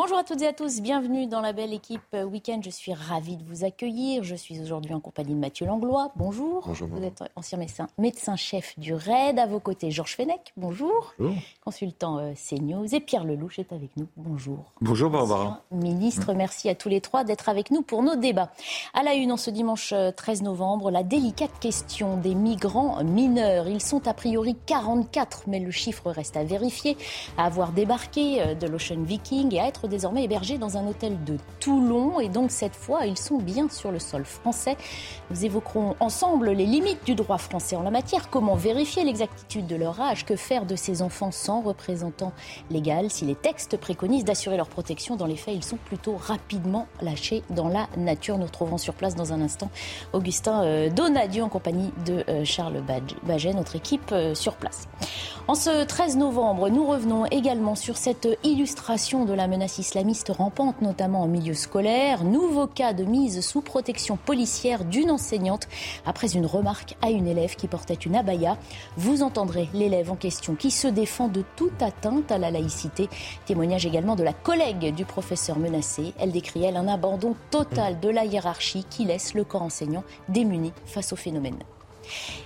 Bonjour à toutes et à tous, bienvenue dans la belle équipe Week-end. Je suis ravie de vous accueillir. Je suis aujourd'hui en compagnie de Mathieu Langlois. Bonjour. Bonjour. Vous êtes ancien médecin, médecin-chef du RAID. À vos côtés, Georges Fenech. Bonjour. Bonjour. Consultant euh, CNews. Et Pierre Lelouch est avec nous. Bonjour. Bonjour Barbara. Ministre, merci à tous les trois d'être avec nous pour nos débats. À la une, en ce dimanche euh, 13 novembre, la délicate question des migrants mineurs. Ils sont a priori 44, mais le chiffre reste à vérifier. À avoir débarqué euh, de l'Ocean Viking et à être désormais hébergés dans un hôtel de Toulon. Et donc cette fois, ils sont bien sur le sol français. Nous évoquerons ensemble les limites du droit français en la matière. Comment vérifier l'exactitude de leur âge? Que faire de ces enfants sans représentant légal? Si les textes préconisent d'assurer leur protection, dans les faits, ils sont plutôt rapidement lâchés dans la nature. Nous retrouvons sur place dans un instant Augustin euh, Donadieu en compagnie de euh, Charles Baget, notre équipe euh, sur place. En ce 13 novembre, nous revenons également sur cette illustration de la menace islamiste rampante, notamment en milieu scolaire. Nouveau cas de mise sous protection policière d'une enseignante après une remarque à une élève qui portait une abaya. Vous entendrez l'élève en question qui se défend de toute atteinte à la laïcité. Témoignage également de la collègue du professeur menacé. Elle décrit, elle, un abandon total de la hiérarchie qui laisse le corps enseignant démuni face au phénomène.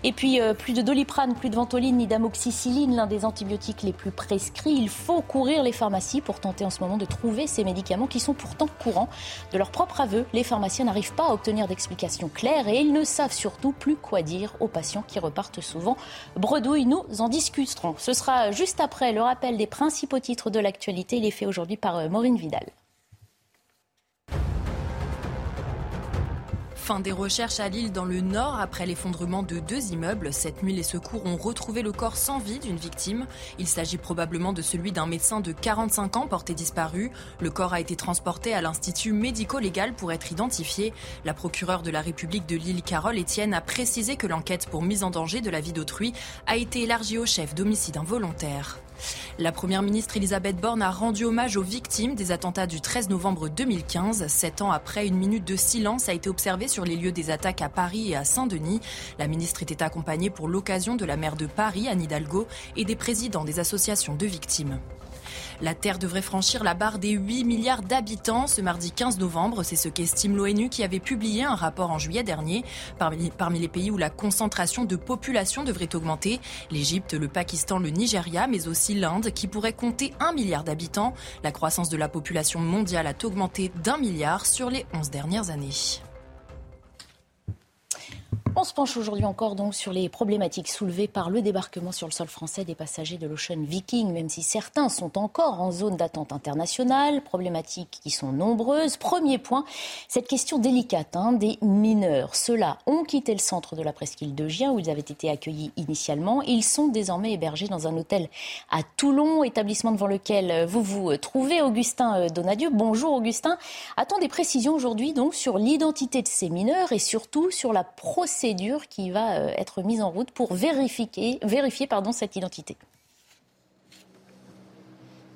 Et puis, euh, plus de doliprane, plus de ventoline ni d'amoxicilline, l'un des antibiotiques les plus prescrits. Il faut courir les pharmacies pour tenter en ce moment de trouver ces médicaments qui sont pourtant courants. De leur propre aveu, les pharmaciens n'arrivent pas à obtenir d'explications claires et ils ne savent surtout plus quoi dire aux patients qui repartent souvent bredouille. Nous en discuterons. Ce sera juste après le rappel des principaux titres de l'actualité. Il est fait aujourd'hui par euh, Maureen Vidal. Fin des recherches à Lille dans le nord après l'effondrement de deux immeubles. Cette nuit, les secours ont retrouvé le corps sans vie d'une victime. Il s'agit probablement de celui d'un médecin de 45 ans porté disparu. Le corps a été transporté à l'Institut médico-légal pour être identifié. La procureure de la République de Lille, Carole Etienne, a précisé que l'enquête pour mise en danger de la vie d'autrui a été élargie au chef d'homicide involontaire. La première ministre Elisabeth Borne a rendu hommage aux victimes des attentats du 13 novembre 2015. Sept ans après, une minute de silence a été observée sur les lieux des attaques à Paris et à Saint-Denis. La ministre était accompagnée pour l'occasion de la maire de Paris, Anne Hidalgo, et des présidents des associations de victimes. La Terre devrait franchir la barre des 8 milliards d'habitants ce mardi 15 novembre. C'est ce qu'estime l'ONU qui avait publié un rapport en juillet dernier. Parmi, les pays où la concentration de population devrait augmenter, l'Égypte, le Pakistan, le Nigeria, mais aussi l'Inde qui pourrait compter 1 milliard d'habitants. La croissance de la population mondiale a augmenté d'un milliard sur les 11 dernières années. On se penche aujourd'hui encore donc sur les problématiques soulevées par le débarquement sur le sol français des passagers de l'Ocean Viking, même si certains sont encore en zone d'attente internationale, problématiques qui sont nombreuses. Premier point, cette question délicate hein, des mineurs. Ceux-là ont quitté le centre de la presqu'île de Gien où ils avaient été accueillis initialement. Ils sont désormais hébergés dans un hôtel à Toulon, établissement devant lequel vous vous trouvez, Augustin Donadieu. Bonjour Augustin. A-t-on des précisions aujourd'hui donc sur l'identité de ces mineurs et surtout sur la procédure qui va euh, être mise en route pour vérifier, vérifier pardon, cette identité.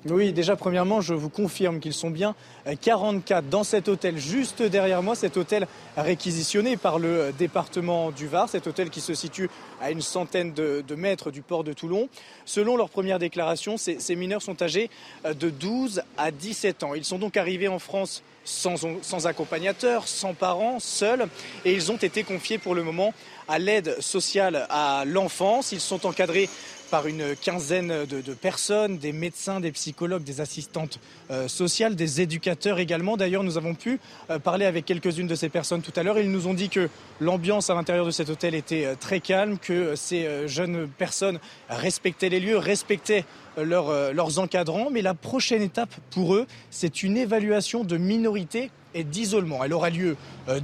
Oui, déjà, premièrement, je vous confirme qu'ils sont bien 44 dans cet hôtel juste derrière moi, cet hôtel réquisitionné par le département du Var, cet hôtel qui se situe à une centaine de, mètres du port de Toulon. Selon leur première déclaration, ces, mineurs sont âgés de 12 à 17 ans. Ils sont donc arrivés en France sans, sans accompagnateur, sans parents, seuls, et ils ont été confiés pour le moment à l'aide sociale à l'enfance. Ils sont encadrés par une quinzaine de, personnes, des médecins, des psychologues, des assistantes euh, sociales, des éducateurs également. D'ailleurs, nous avons pu euh, parler avec quelques-unes de ces personnes tout à l'heure. Ils nous ont dit que l'ambiance à l'intérieur de cet hôtel était euh, très calme, que ces jeunes personnes respectaient les lieux, respectaient leur, leurs encadrants. Mais la prochaine étape pour eux, c'est une évaluation de minorité et d'isolement. Elle aura lieu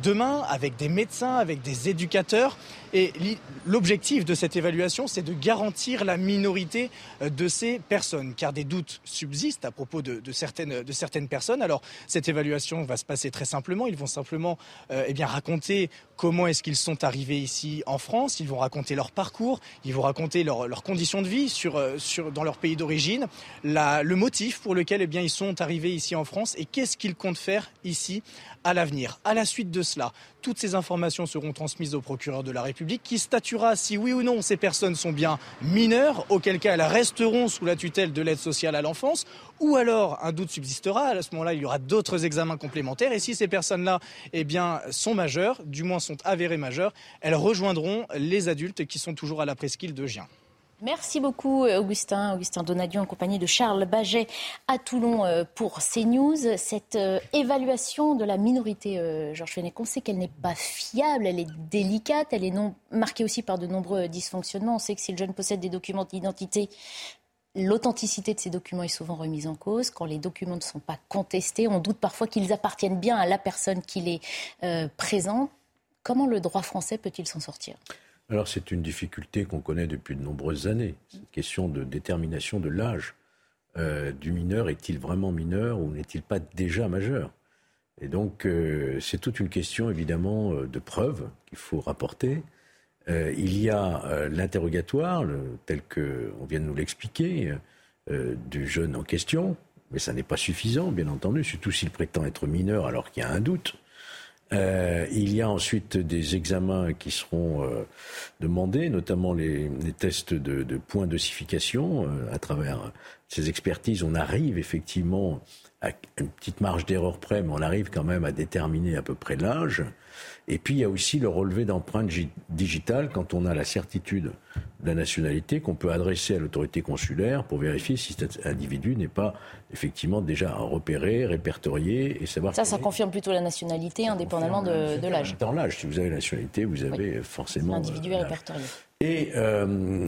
demain avec des médecins, avec des éducateurs. Et l'objectif de cette évaluation, c'est de garantir la minorité euh, de ces personnes, car des doutes subsistent à propos de, certaines, personnes. Alors, cette évaluation va se passer très simplement. Ils vont simplement euh, eh bien, raconter comment est-ce qu'ils sont arrivés ici en France. Ils vont raconter leur parcours, ils vont raconter leurs conditions de vie sur, dans leur pays d'origine, le motif pour lequel eh bien, ils sont arrivés ici en France et qu'est-ce qu'ils comptent faire ici à l'avenir. À la suite de cela, toutes ces informations seront transmises au procureur de la République qui statuera si oui ou non ces personnes sont bien mineures, auquel cas elles resteront sous la tutelle de l'aide sociale à l'enfance, ou alors un doute subsistera. À ce moment-là, il y aura d'autres examens complémentaires. Et si ces personnes-là eh bien, sont majeures, du moins sont avérées majeures, elles rejoindront les adultes qui sont toujours à la presqu'île de Gien. Merci beaucoup, Augustin. Augustin Donadieu en compagnie de Charles Baget à Toulon euh, pour CNews. Cette euh, évaluation de la minorité, euh, Georges Fenech, on sait qu'elle n'est pas fiable, elle est délicate, elle est marquée aussi par de nombreux dysfonctionnements. On sait que si le jeune possède des documents d'identité, L'authenticité de ces documents est souvent remise en cause. Quand les documents ne sont pas contestés, on doute parfois qu'ils appartiennent bien à la personne qui les présente. Comment le droit français peut-il s'en sortir? Alors c'est une difficulté qu'on connaît depuis de nombreuses années, cette question de détermination de l'âge euh, du mineur. Est-il vraiment mineur ou n'est-il pas déjà majeur? Et donc euh, c'est toute une question évidemment euh, de preuves qu'il faut rapporter. il y a l'interrogatoire, tel qu'on vient de nous l'expliquer, du jeune en question, mais ça n'est pas suffisant, bien entendu, surtout s'il prétend être mineur alors qu'il y a un doute. Euh, il y a ensuite des examens qui seront euh, demandés, notamment les, tests de, de points d'ossification. Euh, à travers ces expertises, on arrive effectivement à une petite marge d'erreur près, mais on arrive quand même à déterminer à peu près l'âge. Et puis il y a aussi le relevé d'empreintes digitales quand on a la certitude de la nationalité qu'on peut adresser à l'autorité consulaire pour vérifier si cet individu n'est pas effectivement déjà repéré, répertorié et savoir. Ça, ça confirme plutôt la nationalité indépendamment de, l'âge. Dans l'âge, si vous avez la nationalité, vous avez forcément. L'individu est répertorié. Et euh,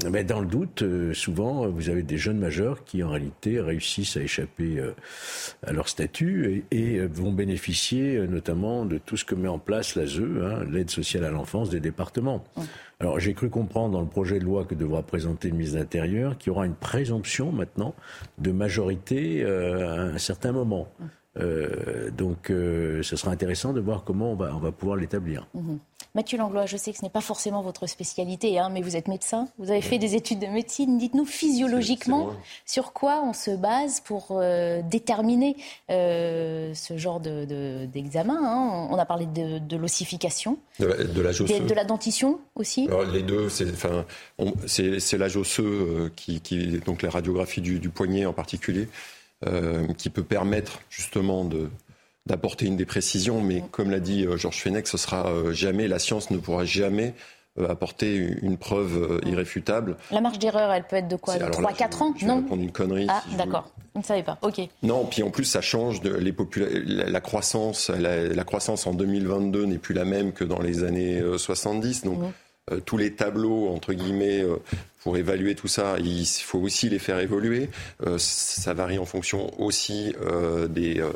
mais dans le doute, euh, souvent, vous avez des jeunes majeurs qui, en réalité, réussissent à échapper euh, à leur statut et, vont bénéficier notamment de tout ce que met en place l'ASE, hein, l'aide sociale à l'enfance des départements. Alors, j'ai cru comprendre dans le projet de loi que devra présenter le ministre de l'Intérieur qu'il y aura une présomption maintenant de majorité à un certain moment. Donc, ce sera intéressant de voir comment on va, on va pouvoir l'établir. Mhm. Mathieu Langlois, je sais que ce n'est pas forcément votre spécialité, hein, mais vous êtes médecin, vous avez fait des études de médecine. Dites-nous physiologiquement sur quoi on se base pour euh, déterminer ce genre d'examen. De, hein. On a parlé de, l'ossification, de, la, de, la dentition aussi. les deux, c'est enfin, l'âge osseux qui, qui, donc la radiographie du, du poignet en particulier. Euh, qui peut permettre justement de, d'apporter une des précisions, mais comme l'a dit euh, Georges Fenech, ce sera euh, jamais, la science ne pourra jamais apporter une preuve irréfutable. La marge d'erreur, elle peut être de quoi De 3-4 ans je Non une connerie. Ah, d'accord. Vous ne savez pas. OK. Non, puis en plus, ça change. De, les la, croissance, la, croissance en 2022 n'est plus la même que dans les années 70. Donc, mmh. Tous les tableaux, entre guillemets, pour évaluer tout ça, il faut aussi les faire évoluer. Euh, ça varie en fonction aussi euh, des, euh,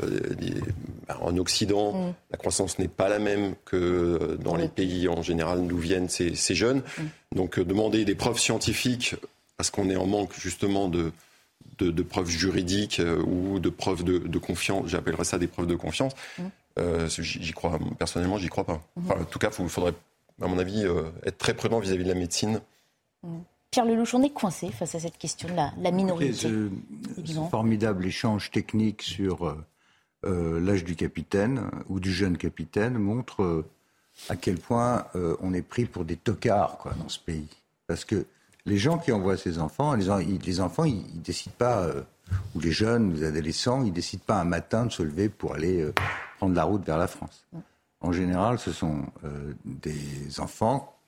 bah, En Occident, mm. la croissance n'est pas la même que dans les pays en général d'où viennent ces, jeunes. Mm. Donc demander des preuves scientifiques, parce qu'on est en manque justement de, de, preuves juridiques ou de preuves de, confiance, j'appellerais ça des preuves de confiance, mm. j'y crois, personnellement, j'y crois pas. en tout cas, il faudrait, à mon avis, être très prudent vis-à-vis de la médecine. Pierre Lelouch, on est coincé face à cette question de la, minorité. Ce, formidable échange technique sur euh, euh, l'âge du capitaine ou du jeune capitaine montre euh, à quel point on est pris pour des tocards quoi, dans ce pays. Parce que les gens qui envoient ces enfants, les, enfants, ils, ne décident pas, ou les jeunes, les adolescents, ils décident pas un matin de se lever pour aller prendre la route vers la France. En général, ce sont des enfants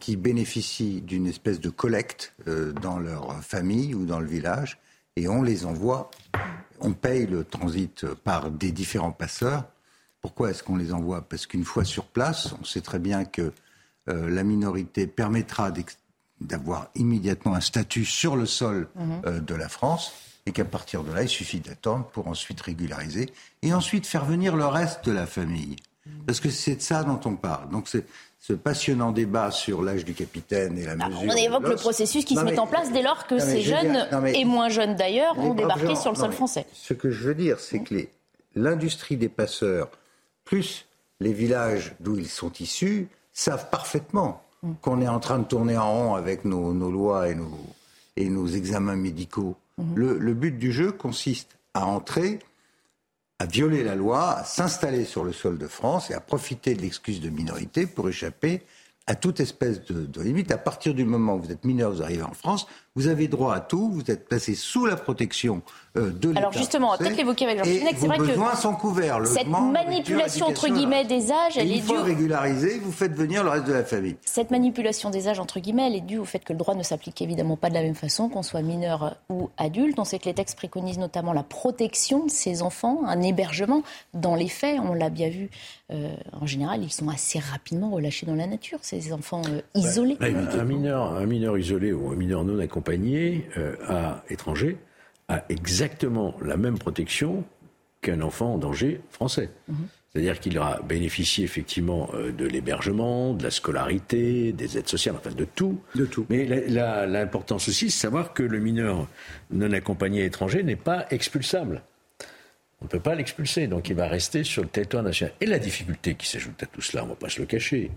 qui bénéficient d'une espèce de collecte euh, dans leur famille ou dans le village et on les envoie. On paye le transit par des différents passeurs. Pourquoi est-ce qu'on les envoie? Parce qu'une fois sur place, on sait très bien que euh, la minorité permettra d'avoir immédiatement un statut sur le sol mhm. euh, de la France. et qu'à partir de là, il suffit d'attendre pour ensuite régulariser et ensuite faire venir le reste de la famille. Parce que c'est de ça dont on parle. Donc c'est ce passionnant débat sur l'âge du capitaine et la Ah, mesure. on évoque le processus qui Non, se met en place dès lors que Non, ces je jeunes, dire- non, mais- et moins jeunes d'ailleurs, ont débarqué gens- sur le sol français. Ce que je veux dire, c'est que l'industrie des passeurs, plus les villages d'où ils sont issus, savent parfaitement Mm. qu'on est en train de tourner en rond avec nos, nos lois et nos, et nos examens médicaux. Mm-hmm. Le, le but du jeu consiste à entrer, à violer la loi, à s'installer sur le sol de France et à profiter de l'excuse de minorité pour échapper à toute espèce de, limite. À partir du moment où vous êtes mineur, vous arrivez en France, vous avez droit à tout, vous êtes placé sous la protection euh, de l'État. Alors justement, peut-être l'évoquer avec Georges Fenech, c'est vrai que besoins sont couverts. Cette manipulation entre guillemets des âges, Et elle est due. régularisé, vous faites venir le reste de la famille. Cette manipulation des âges, entre guillemets, elle est due au fait que le droit ne s'applique évidemment pas de la même façon, qu'on soit mineur ou adulte. On sait que les textes préconisent notamment la protection de ces enfants, un hébergement. Dans les faits, on l'a bien vu, euh, en général, ils sont assez rapidement relâchés dans la nature, ces enfants euh, isolés. Un mineur, un mineur isolé ou un mineur non accompagné euh, à étranger a exactement la même protection qu'un enfant en danger français. C'est-à-dire qu'il aura bénéficié effectivement euh, de l'hébergement, de la scolarité, des aides sociales, enfin de tout. De tout. Mais l'importance aussi, c'est de savoir que le mineur non accompagné étranger n'est pas expulsable. On ne peut pas l'expulser, donc il va rester sur le territoire national. Et la difficulté qui s'ajoute à tout cela, on ne va pas se le cacher,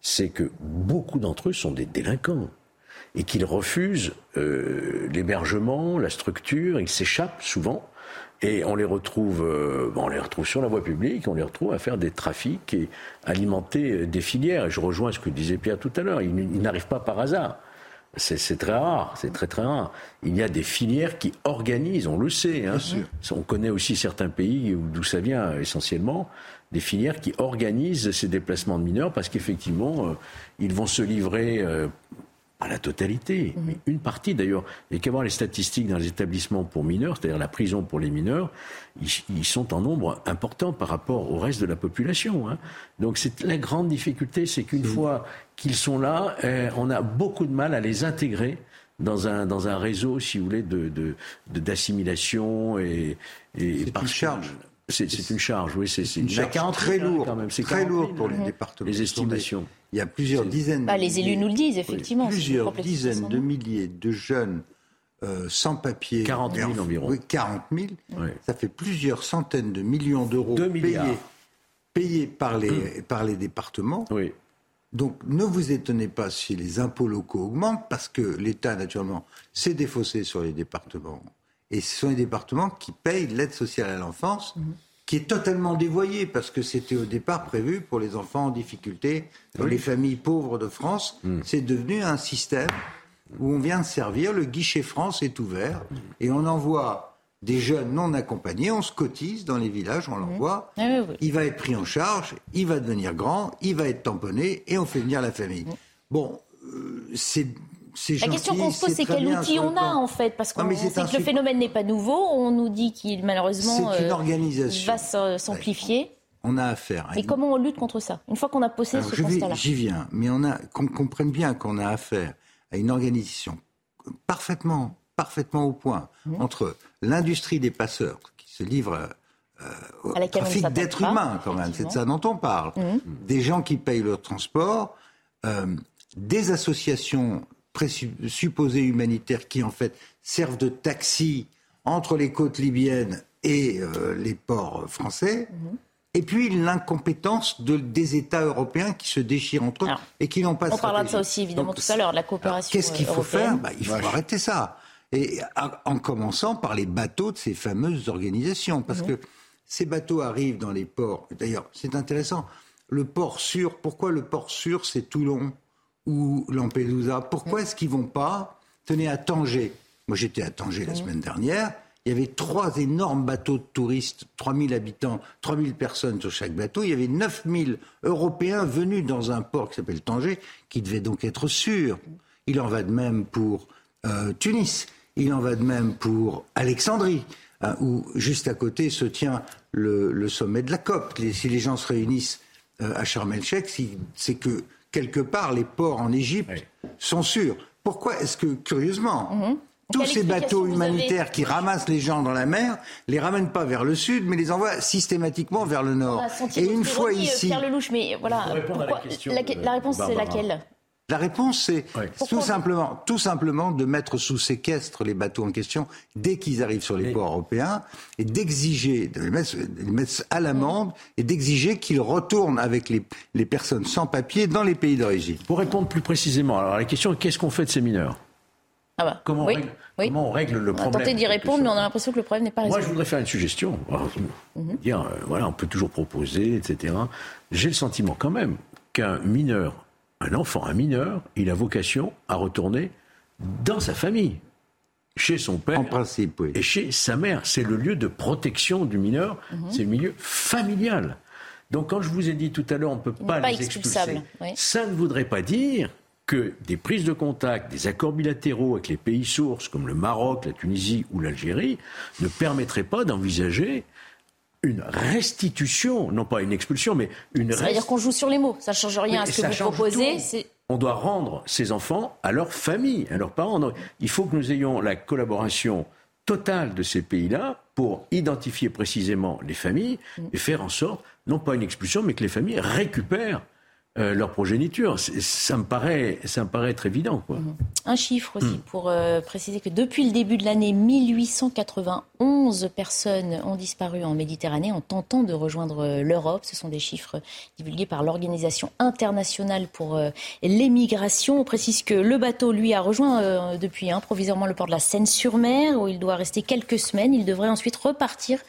c'est que beaucoup d'entre eux sont des délinquants et qu'ils refusent euh, l'hébergement, la structure, ils s'échappent souvent. Et on les retrouve, euh, on les retrouve sur la voie publique, on les retrouve à faire des trafics et alimenter euh, des filières. Et je rejoins ce que disait Pierre tout à l'heure. Ils, n'arrivent pas par hasard. C'est très rare, c'est très très rare. Il y a des filières qui organisent, on le sait. hein. On connaît aussi certains pays où- d'où ça vient essentiellement, des filières qui organisent ces déplacements de mineurs parce qu'effectivement, euh, ils vont se livrer euh, à la totalité, mais une partie d'ailleurs. A qu'à voir les statistiques dans les établissements pour mineurs, c'est-à-dire la prison pour les mineurs, ils, ils sont en nombre important par rapport au reste de la population. hein. Donc c'est la grande difficulté, c'est qu'une fois qu'ils sont là, eh, on a beaucoup de mal à les intégrer dans un, dans un réseau, si vous voulez, de, de, de- d'assimilation et, et que- charge. C'est, une charge, oui. C'est, Une charge 40 très 000, lourde, quand même. C'est très 40 000, lourde pour les départements. Les estimations. Il y a plusieurs dizaines. Bah, de les élus milliers- nous le disent, effectivement. Plusieurs dizaines de milliers de jeunes euh, sans papier. 40 000 Et en- environ. Oui, 40 000. Ouais. Ça fait plusieurs centaines de millions d'euros Deux payés, payés par, les, par les départements. Oui. Donc ne vous étonnez pas si les impôts locaux augmentent, parce que l'État, naturellement, s'est défaussé sur les départements. Et ce sont les départements qui payent l'aide sociale à l'enfance, qui est totalement dévoyée, parce que c'était au départ prévu pour les enfants en difficulté, dans les familles pauvres de France. C'est devenu un système où on vient de servir, le guichet France est ouvert, et on envoie des jeunes non accompagnés, on se cotise dans les villages, on l'envoie. Ah oui. Il va être pris en charge, il va devenir grand, il va être tamponné et on fait venir la famille. Bon, euh, c'est La gentil, question qu'on se pose, c'est quel outil on a en fait, parce qu'on sait que le phénomène n'est pas nouveau. On nous dit qu'il malheureusement une euh, organisation. va s'amplifier. On a affaire à une- comment on lutte contre ça Une fois qu'on a posé Alors, ce constat-là. J'y viens, mais on a qu'on comprenne bien qu'on a affaire à une organisation parfaitement, parfaitement au point Mmh. entre l'industrie des passeurs qui se livre euh, au trafic d'êtres humains quand même, c'est de ça dont on parle. Mmh. Des gens qui payent leur transport, euh, des associations supposées humanitaires qui en fait servent de taxi entre les côtes libyennes et euh, les ports français. Mmh. Et puis l'incompétence de- des États européens qui se déchirent entre eux Alors, et qui n'ont pas de on parlera de ça aussi, évidemment, Donc, tout à l'heure, de la coopération Qu'est-ce qu'il faut faire Bah, Il faut arrêter ça. Et à- en commençant par les bateaux de ces fameuses organisations. Parce Mhm. que ces bateaux arrivent dans les ports. D'ailleurs, c'est intéressant. Le port sûr, pourquoi le port sûr, c'est Toulon? Ou Lampedusa Pourquoi est-ce qu'ils vont pas Tenez, à Tanger? Moi, j'étais à Tanger la semaine dernière. Il y avait trois énormes bateaux de touristes, 3000 habitants, 3000 personnes sur chaque bateau. Il y avait 9000 Européens venus dans un port qui s'appelle Tanger, qui devait donc être sûr. Il en va de même pour euh, Tunis. Il en va de même pour Alexandrie, hein, où juste à côté se tient le, le sommet de la COP. Les- si les gens se réunissent euh, à Sharm el-Sheikh, c'est que quelque part les ports en Égypte Oui. sont sûrs. Pourquoi est-ce que, curieusement, tous ces bateaux humanitaires qui ramassent les gens dans la mer, les ramènent pas vers le sud, mais les envoient systématiquement vers le nord. Et une fois ici, Pierre Lelouch, mais voilà, la, la, réponse c'est laquelle? La réponse, c'est tout simplement, tout simplement de mettre sous séquestre les bateaux en question dès qu'ils arrivent sur les ports européens et d'exiger, de les mettre, à l'amende et d'exiger qu'ils retournent avec les, les, personnes sans papier dans les pays d'origine. Pour répondre plus précisément, alors la question est qu'est-ce qu'on fait de ces mineurs? Ah bah, comment, on règle, comment, on règle, le problème On a tenté d'y répondre, mais on a l'impression que le problème n'est pas résolu. Moi, je voudrais faire une suggestion. Mhm. dire, euh, voilà, on peut toujours proposer, etc. J'ai le sentiment quand même qu'un mineur un enfant, un mineur, il a vocation à retourner dans sa famille, chez son père et chez sa mère. C'est le lieu de protection du mineur, mhm. c'est le milieu familial. Donc quand je vous ai dit tout à l'heure, on ne peut pas, les expulser, ça ne voudrait pas dire que des prises de contact, des accords bilatéraux avec les pays sources comme le Maroc, la Tunisie ou l'Algérie ne permettraient pas d'envisager une restitution, non pas une expulsion, mais une restitution. C'est-à-dire qu'on joue sur les mots, ça ne change rien à ce que vous proposez. On doit rendre ces enfants à leur famille, à leurs parents. Il faut que nous ayons la collaboration totale de ces pays-là pour identifier précisément les familles mm. et faire en sorte, non pas une expulsion, mais que les familles récupèrent euh, leur progéniture. Ça me, paraît, ça me paraît être évident. Quoi. Mhm. Un chiffre aussi hmm. pour euh, préciser que depuis le début de l'année, 1891 personnes ont disparu en Méditerranée en tentant de rejoindre euh, l'Europe. Ce sont des chiffres divulgués par l'Organisation internationale pour l'émigration. On précise que le bateau, lui, a rejoint depuis hein, provisoirement le port de la Seine-sur-Mer où il doit rester quelques semaines. Il devrait ensuite repartir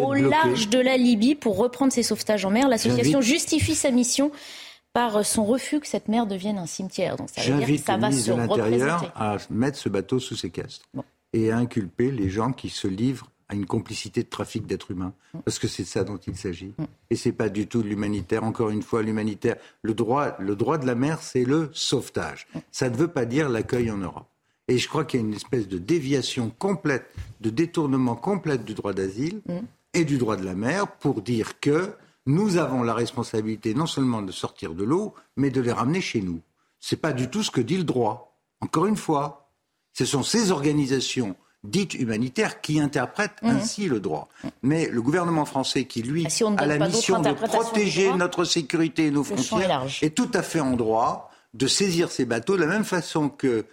au large de la Libye pour reprendre ses sauvetages en mer. L'association justifie sa mission par son refus que cette mer devienne un cimetière. Donc ça veut dire que ça va se de l'Intérieur à mettre ce bateau sous séquestre et à inculper les gens qui se livrent à une complicité de trafic d'êtres humains, mm. parce que c'est de ça dont il s'agit. Mm. Et c'est pas du tout de l'humanitaire. Encore une fois, l'humanitaire, le droit, le droit de la mer, c'est le sauvetage. Mm. Ça ne veut pas dire l'accueil en Europe. Et je crois qu'il y a une espèce de déviation complète, de détournement complet du droit d'asile et du droit de la mer pour dire que nous avons la responsabilité non seulement de sortir de l'eau, mais de les ramener chez nous. Ce n'est pas du tout ce que dit le droit. Encore une fois, ce sont ces organisations dites humanitaires qui interprètent mhm. ainsi le droit. Mais le gouvernement français qui, lui, ah, a la mission de protéger notre sécurité et nos frontières est, tout à fait en droit de saisir ces bateaux de la même façon que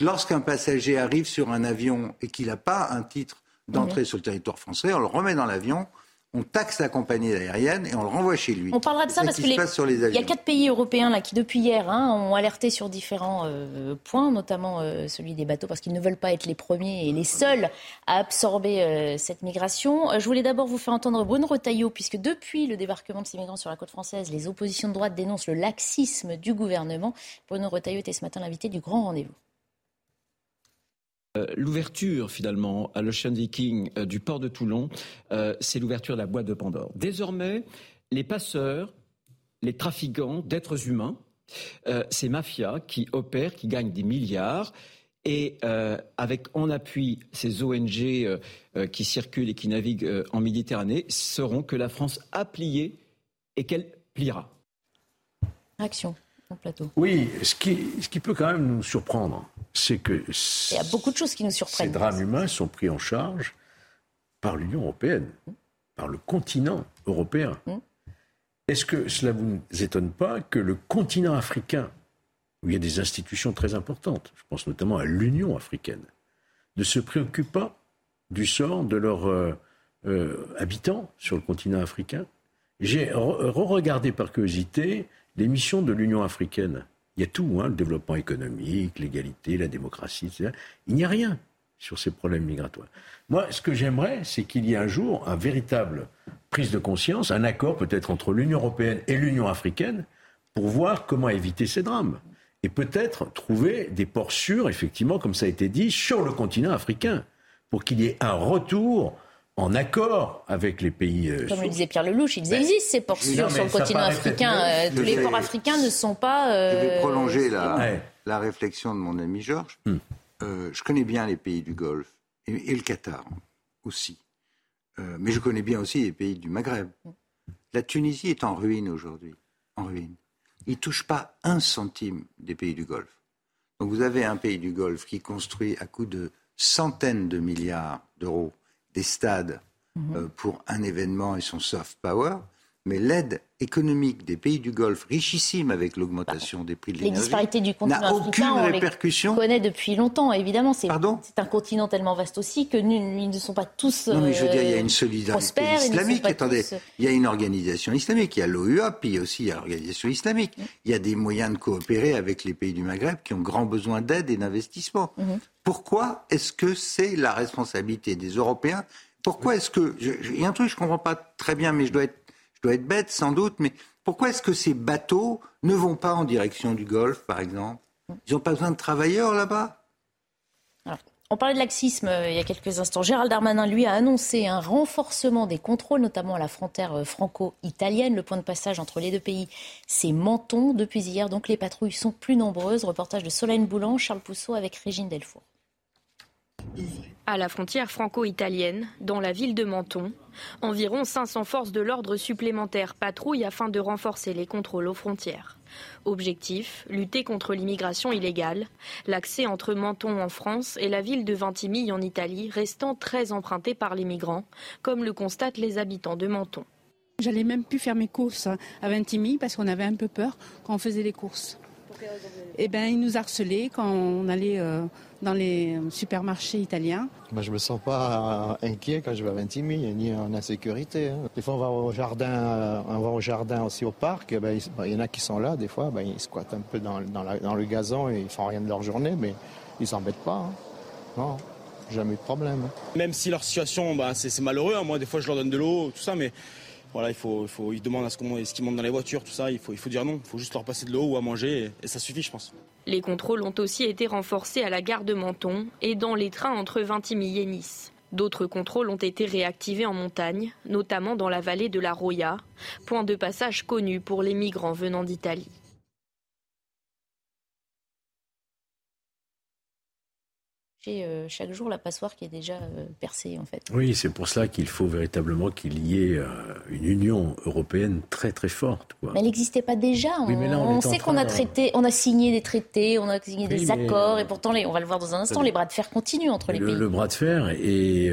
lorsqu'un passager arrive sur un avion et qu'il n'a pas un titre d'entrée mhm. sur le territoire français, on le remet dans l'avion, on taxe la compagnie aérienne et on le renvoie chez lui. On parlera de ça parce qu'il y a quatre pays européens là, qui, depuis hier, hein, ont alerté sur différents euh, points, notamment euh, celui des bateaux, parce qu'ils ne veulent pas être les premiers et les seuls à absorber euh, cette migration. Je voulais d'abord vous faire entendre Bruno Retailleau, puisque depuis le débarquement de ces migrants sur la côte française, les oppositions de droite dénoncent le laxisme du gouvernement. Bruno Retailleau était ce matin l'invité du grand rendez-vous. Euh, l'ouverture finalement à l'Ocean Viking euh, du port de Toulon, euh, c'est l'ouverture de la boîte de Pandore. Désormais, les passeurs, les trafiquants d'êtres humains, ces mafias qui opèrent, qui gagnent des milliards, et avec en appui ces ONG qui circulent et qui naviguent en Méditerranée, sauront que la France a plié et qu'elle pliera. Action. Plateau. Oui, ce qui, ce qui peut quand même nous surprendre, c'est que. Il y a beaucoup de choses qui nous surprennent. Ces drames humains sont pris en charge par l'Union européenne, par le continent européen. Hmm. Est-ce que cela ne vous étonne pas que le continent africain, où il y a des institutions très importantes, je pense notamment à l'Union africaine, ne se préoccupe pas du sort de leurs euh, euh, habitants sur le continent africain? J'ai re-regardé par curiosité les missions de l'Union africaine. Il y a tout, hein, le développement économique, l'égalité, la démocratie, etc. Il n'y a rien sur ces problèmes migratoires. Moi, ce que j'aimerais, c'est qu'il y ait un jour un véritable prise de conscience, un accord peut-être entre l'Union européenne et l'Union africaine pour voir comment éviter ces drames. Et peut-être trouver des ports sûrs, effectivement, comme ça a été dit, sur le continent africain, pour qu'il y ait un retour en accord avec les pays. Euh, Comme le disait Pierre Lelouch, ils ben, existent ces ports sûrs sur le continent africain. Euh, tous les ports africains ne sont pas. Je vais euh, prolonger la, réflexion de mon ami Georges. Hmm. je connais bien les pays du Golfe et, le Qatar aussi. mais je connais bien aussi les pays du Maghreb. La Tunisie est en ruine aujourd'hui. En ruine. Ils ne touchent pas un centime des pays du Golfe. Donc vous avez un pays du Golfe qui construit à coup de centaines de milliards d'euros des stades mhm. euh, pour un événement et son soft power, mais l'aide économique des pays du Golfe, richissime avec l'augmentation des prix de l'énergie, Les disparités du continent africain, on répercussion. les connaît depuis longtemps, évidemment. C'est, c'est un continent tellement vaste aussi que nous, ils ne sont pas tous Non, mais je veux dire, il y a une solidarité islamique. Attendez, il y a une organisation islamique, il y a l'OUA, puis aussi il y a l'organisation islamique. Mm. Il y a des moyens de coopérer avec les pays du Maghreb qui ont grand besoin d'aide et d'investissement. Mm-hmm. Pourquoi est-ce que c'est la responsabilité des Européens? Pourquoi est-ce que... Il y a un truc que je ne comprends pas très bien, mais je dois être je dois être bête sans doute, mais pourquoi est-ce que ces bateaux ne vont pas en direction du Golfe, par exemple? Ils n'ont pas besoin de travailleurs là-bas? On parlait de laxisme euh, il y a quelques instants. Gérald Darmanin, lui, a annoncé un renforcement des contrôles, notamment à la frontière euh, franco-italienne. Le point de passage entre les deux pays, c'est Menton. Depuis hier, donc, les patrouilles sont plus nombreuses. Reportage de Solène Boulan, Charles Pousseau avec Régine Delfour. À la frontière franco-italienne, dans la ville de Menton, environ 500 forces de l'ordre supplémentaires patrouillent afin de renforcer les contrôles aux frontières. Objectif, lutter contre l'immigration illégale, l'accès entre Menton en France et la ville de Ventimille en Italie restant très emprunté par les migrants, comme le constatent les habitants de Menton. J'allais même plus faire mes courses à Ventimille parce qu'on avait un peu peur quand on faisait les courses. Eh bien, ils nous harcelaient quand on allait euh, dans les supermarchés italiens. Moi, je ne me sens pas euh, inquiet quand je vais à Ventimille, ni en insécurité. Hein. Des fois, on va au jardin, euh, on va au jardin aussi au parc. Ben, il y en a qui sont là, des fois, ben, ils squattent un peu dans, le gazon et ils font rien de leur journée, mais ils s'embêtent pas. Hein. Non, jamais de problème. Même si leur situation, ben, c'est malheureux. Moi, des fois, je leur donne de l'eau, tout ça, mais voilà, il faut, il à ce qu'ils montent dans les voitures, tout ça. Il faut, il faut dire non. Il faut juste leur passer de l'eau ou à manger et, ça suffit, je pense. Les contrôles ont aussi été renforcés à la gare de Menton et dans les trains entre Vintimille et Nice. D'autres contrôles ont été réactivés en montagne, notamment dans la vallée de la Roya, point de passage connu pour les migrants venant d'Italie. Euh, chaque jour la passoire qui est déjà euh, percée en fait. Oui, c'est pour cela qu'il faut véritablement qu'il y ait euh, une Union européenne très très forte. Mais elle n'existait pas déjà. on, sait qu'on a traité, on a signé des traités, on a signé des accords et pourtant les, on va le voir dans un instant, les bras de fer continuent entre les pays. Le bras de fer et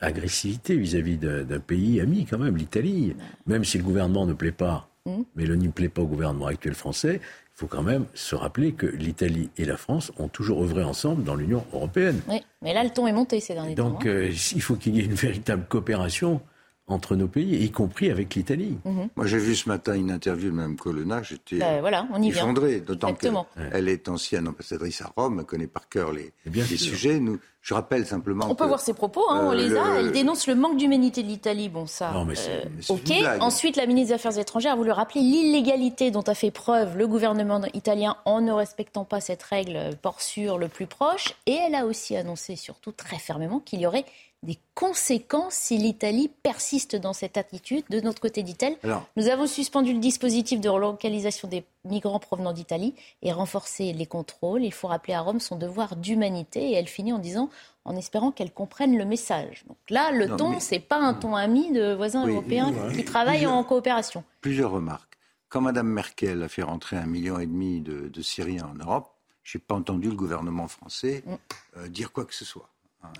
l'agressivité vis-à-vis d'un pays ami quand même, l'Italie. Même si le gouvernement ne plaît pas, hum. mais le ne plaît pas au gouvernement actuel français, faut quand même se rappeler que l'Italie et la France ont toujours œuvré ensemble dans l'Union européenne. Oui, mais là, le ton est monté ces derniers temps. Donc, hein. euh, il faut qu'il y ait une véritable coopération entre nos pays, y compris avec l'Italie. Mhm. Moi, j'ai vu ce matin une interview de Mme Colonna, j'étais ben, voilà, effondré, d'autant qu'elle est ancienne ambassadrice à Rome, elle connaît par cœur les, les sujets. Nous, je rappelle simplement. On peut voir ses propos, hein, on euh, les a. Il dénonce le manque d'humanité de l'Italie. Bon, ça. Non, mais euh, ok. Ensuite, la ministre des Affaires étrangères a voulu rappeler l'illégalité dont a fait preuve le gouvernement italien en ne respectant pas cette règle port sur le plus proche. Et elle a aussi annoncé, surtout très fermement, qu'il y aurait des conséquences si l'Italie persiste dans cette attitude. De notre côté, dit-elle, nous avons suspendu le dispositif de relocalisation des migrants provenant d'Italie et renforcé les contrôles. Il faut rappeler à Rome son devoir d'humanité. Et elle finit en disant, en espérant qu'elle comprenne le message. Donc là, le ton, ce c'est pas un ton ami de voisins européens qui travaillent en coopération. Plusieurs remarques. Quand Mme Merkel a fait rentrer un million et demi de, Syriens en Europe, je n'ai pas entendu le gouvernement français mm. euh, dire quoi que ce soit.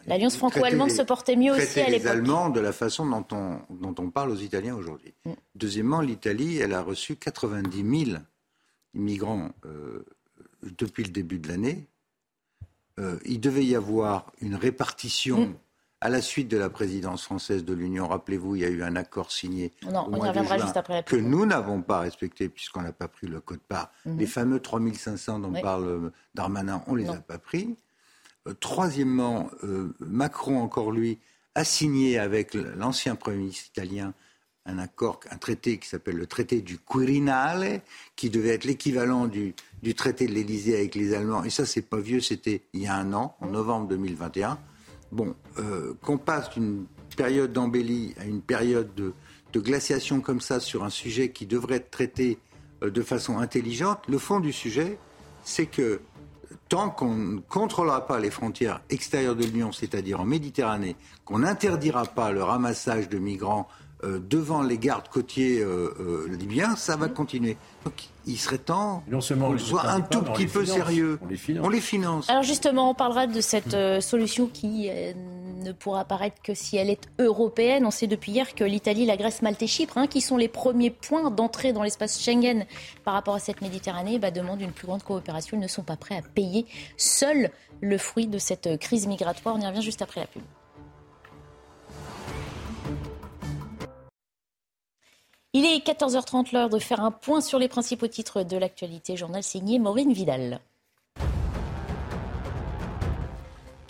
L'alliance franco-allemande se portait mieux aussi à l'époque. les Allemands de la façon dont on, dont on parle aux Italiens aujourd'hui. Mm. Deuxièmement, l'Italie, elle a reçu 90 000 immigrants euh, depuis le début de l'année. Euh, il devait y avoir une répartition mm. à la suite de la présidence française de l'Union. Rappelez-vous, il y a eu un accord signé non, on y reviendra juste après la que nous n'avons pas respecté puisqu'on n'a pas pris le code part. Mm-hmm. Les fameux 3500 dont parle euh, Darmanin, on ne les a pas pris. Euh, troisièmement, euh, Macron, encore lui, a signé avec l'ancien Premier ministre italien un accord, un traité qui s'appelle le traité du Quirinale, qui devait être l'équivalent du, traité de l'Élysée avec les Allemands. Et ça, c'est pas vieux, c'était il y a un an, en novembre 2021. Bon, euh, qu'on passe d'une période d'embellie à une période de, de, glaciation comme ça sur un sujet qui devrait être traité de façon intelligente, le fond du sujet, c'est que tant qu'on ne contrôlera pas les frontières extérieures de l'Union, c'est-à-dire en Méditerranée, qu'on n'interdira pas le ramassage de migrants euh, devant les gardes côtiers euh, euh, libyens, ça va continuer. Donc il serait temps qu'on soit un tout petit peu sérieux. On les, finance. Alors justement, on parlera de cette solution qui ne pourra apparaître que si elle est européenne. On sait depuis hier que l'Italie, la Grèce, Malte et Chypre, hein, qui sont les premiers points d'entrée dans l'espace Schengen par rapport à cette Méditerranée, bah, demandent une plus grande coopération. Ils ne sont pas prêts à payer seuls le fruit de cette crise migratoire. On y revient juste après la pub. Il est 14h30, l'heure de faire un point sur les principaux titres de l'actualité. Journal signé Maureen Vidal.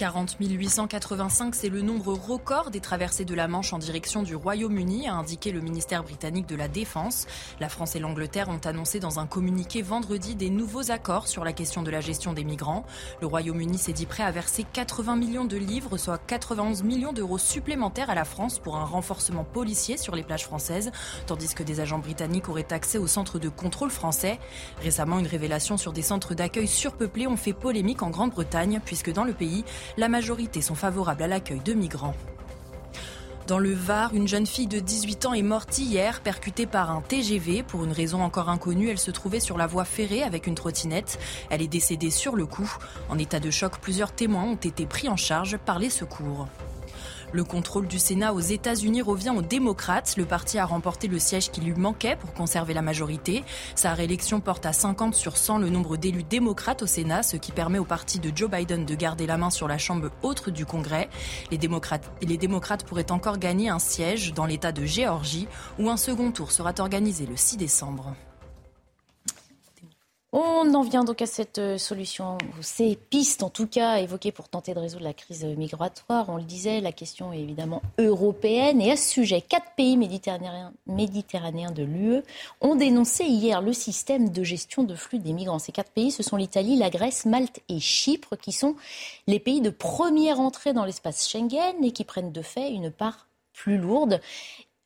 40 885, c'est le nombre record des traversées de la Manche en direction du Royaume-Uni, a indiqué le ministère britannique de la Défense. La France et l'Angleterre ont annoncé dans un communiqué vendredi des nouveaux accords sur la question de la gestion des migrants. Le Royaume-Uni s'est dit prêt à verser 80 millions de livres, soit 91 millions d'euros supplémentaires à la France pour un renforcement policier sur les plages françaises, tandis que des agents britanniques auraient accès aux centres de contrôle français. Récemment, une révélation sur des centres d'accueil surpeuplés ont fait polémique en Grande-Bretagne, puisque dans le pays, la majorité sont favorables à l'accueil de migrants. Dans le Var, une jeune fille de 18 ans est morte hier, percutée par un TGV. Pour une raison encore inconnue, elle se trouvait sur la voie ferrée avec une trottinette. Elle est décédée sur le coup. En état de choc, plusieurs témoins ont été pris en charge par les secours. Le contrôle du Sénat aux États-Unis revient aux démocrates. Le parti a remporté le siège qui lui manquait pour conserver la majorité. Sa réélection porte à 50 sur 100 le nombre d'élus démocrates au Sénat, ce qui permet au parti de Joe Biden de garder la main sur la chambre autre du Congrès. Les démocrates, les démocrates pourraient encore gagner un siège dans l'État de Géorgie, où un second tour sera organisé le 6 décembre. On en vient donc à cette euh, solution, ces pistes en tout cas évoquées pour tenter de résoudre la crise migratoire. On le disait, la question est évidemment européenne. Et à ce sujet, quatre pays méditerranéens, méditerranéens de l'UE ont dénoncé hier le système de gestion de flux des migrants. Ces quatre pays, ce sont l'Italie, la Grèce, Malte et Chypre, qui sont les pays de première entrée dans l'espace Schengen et qui prennent de fait une part plus lourde.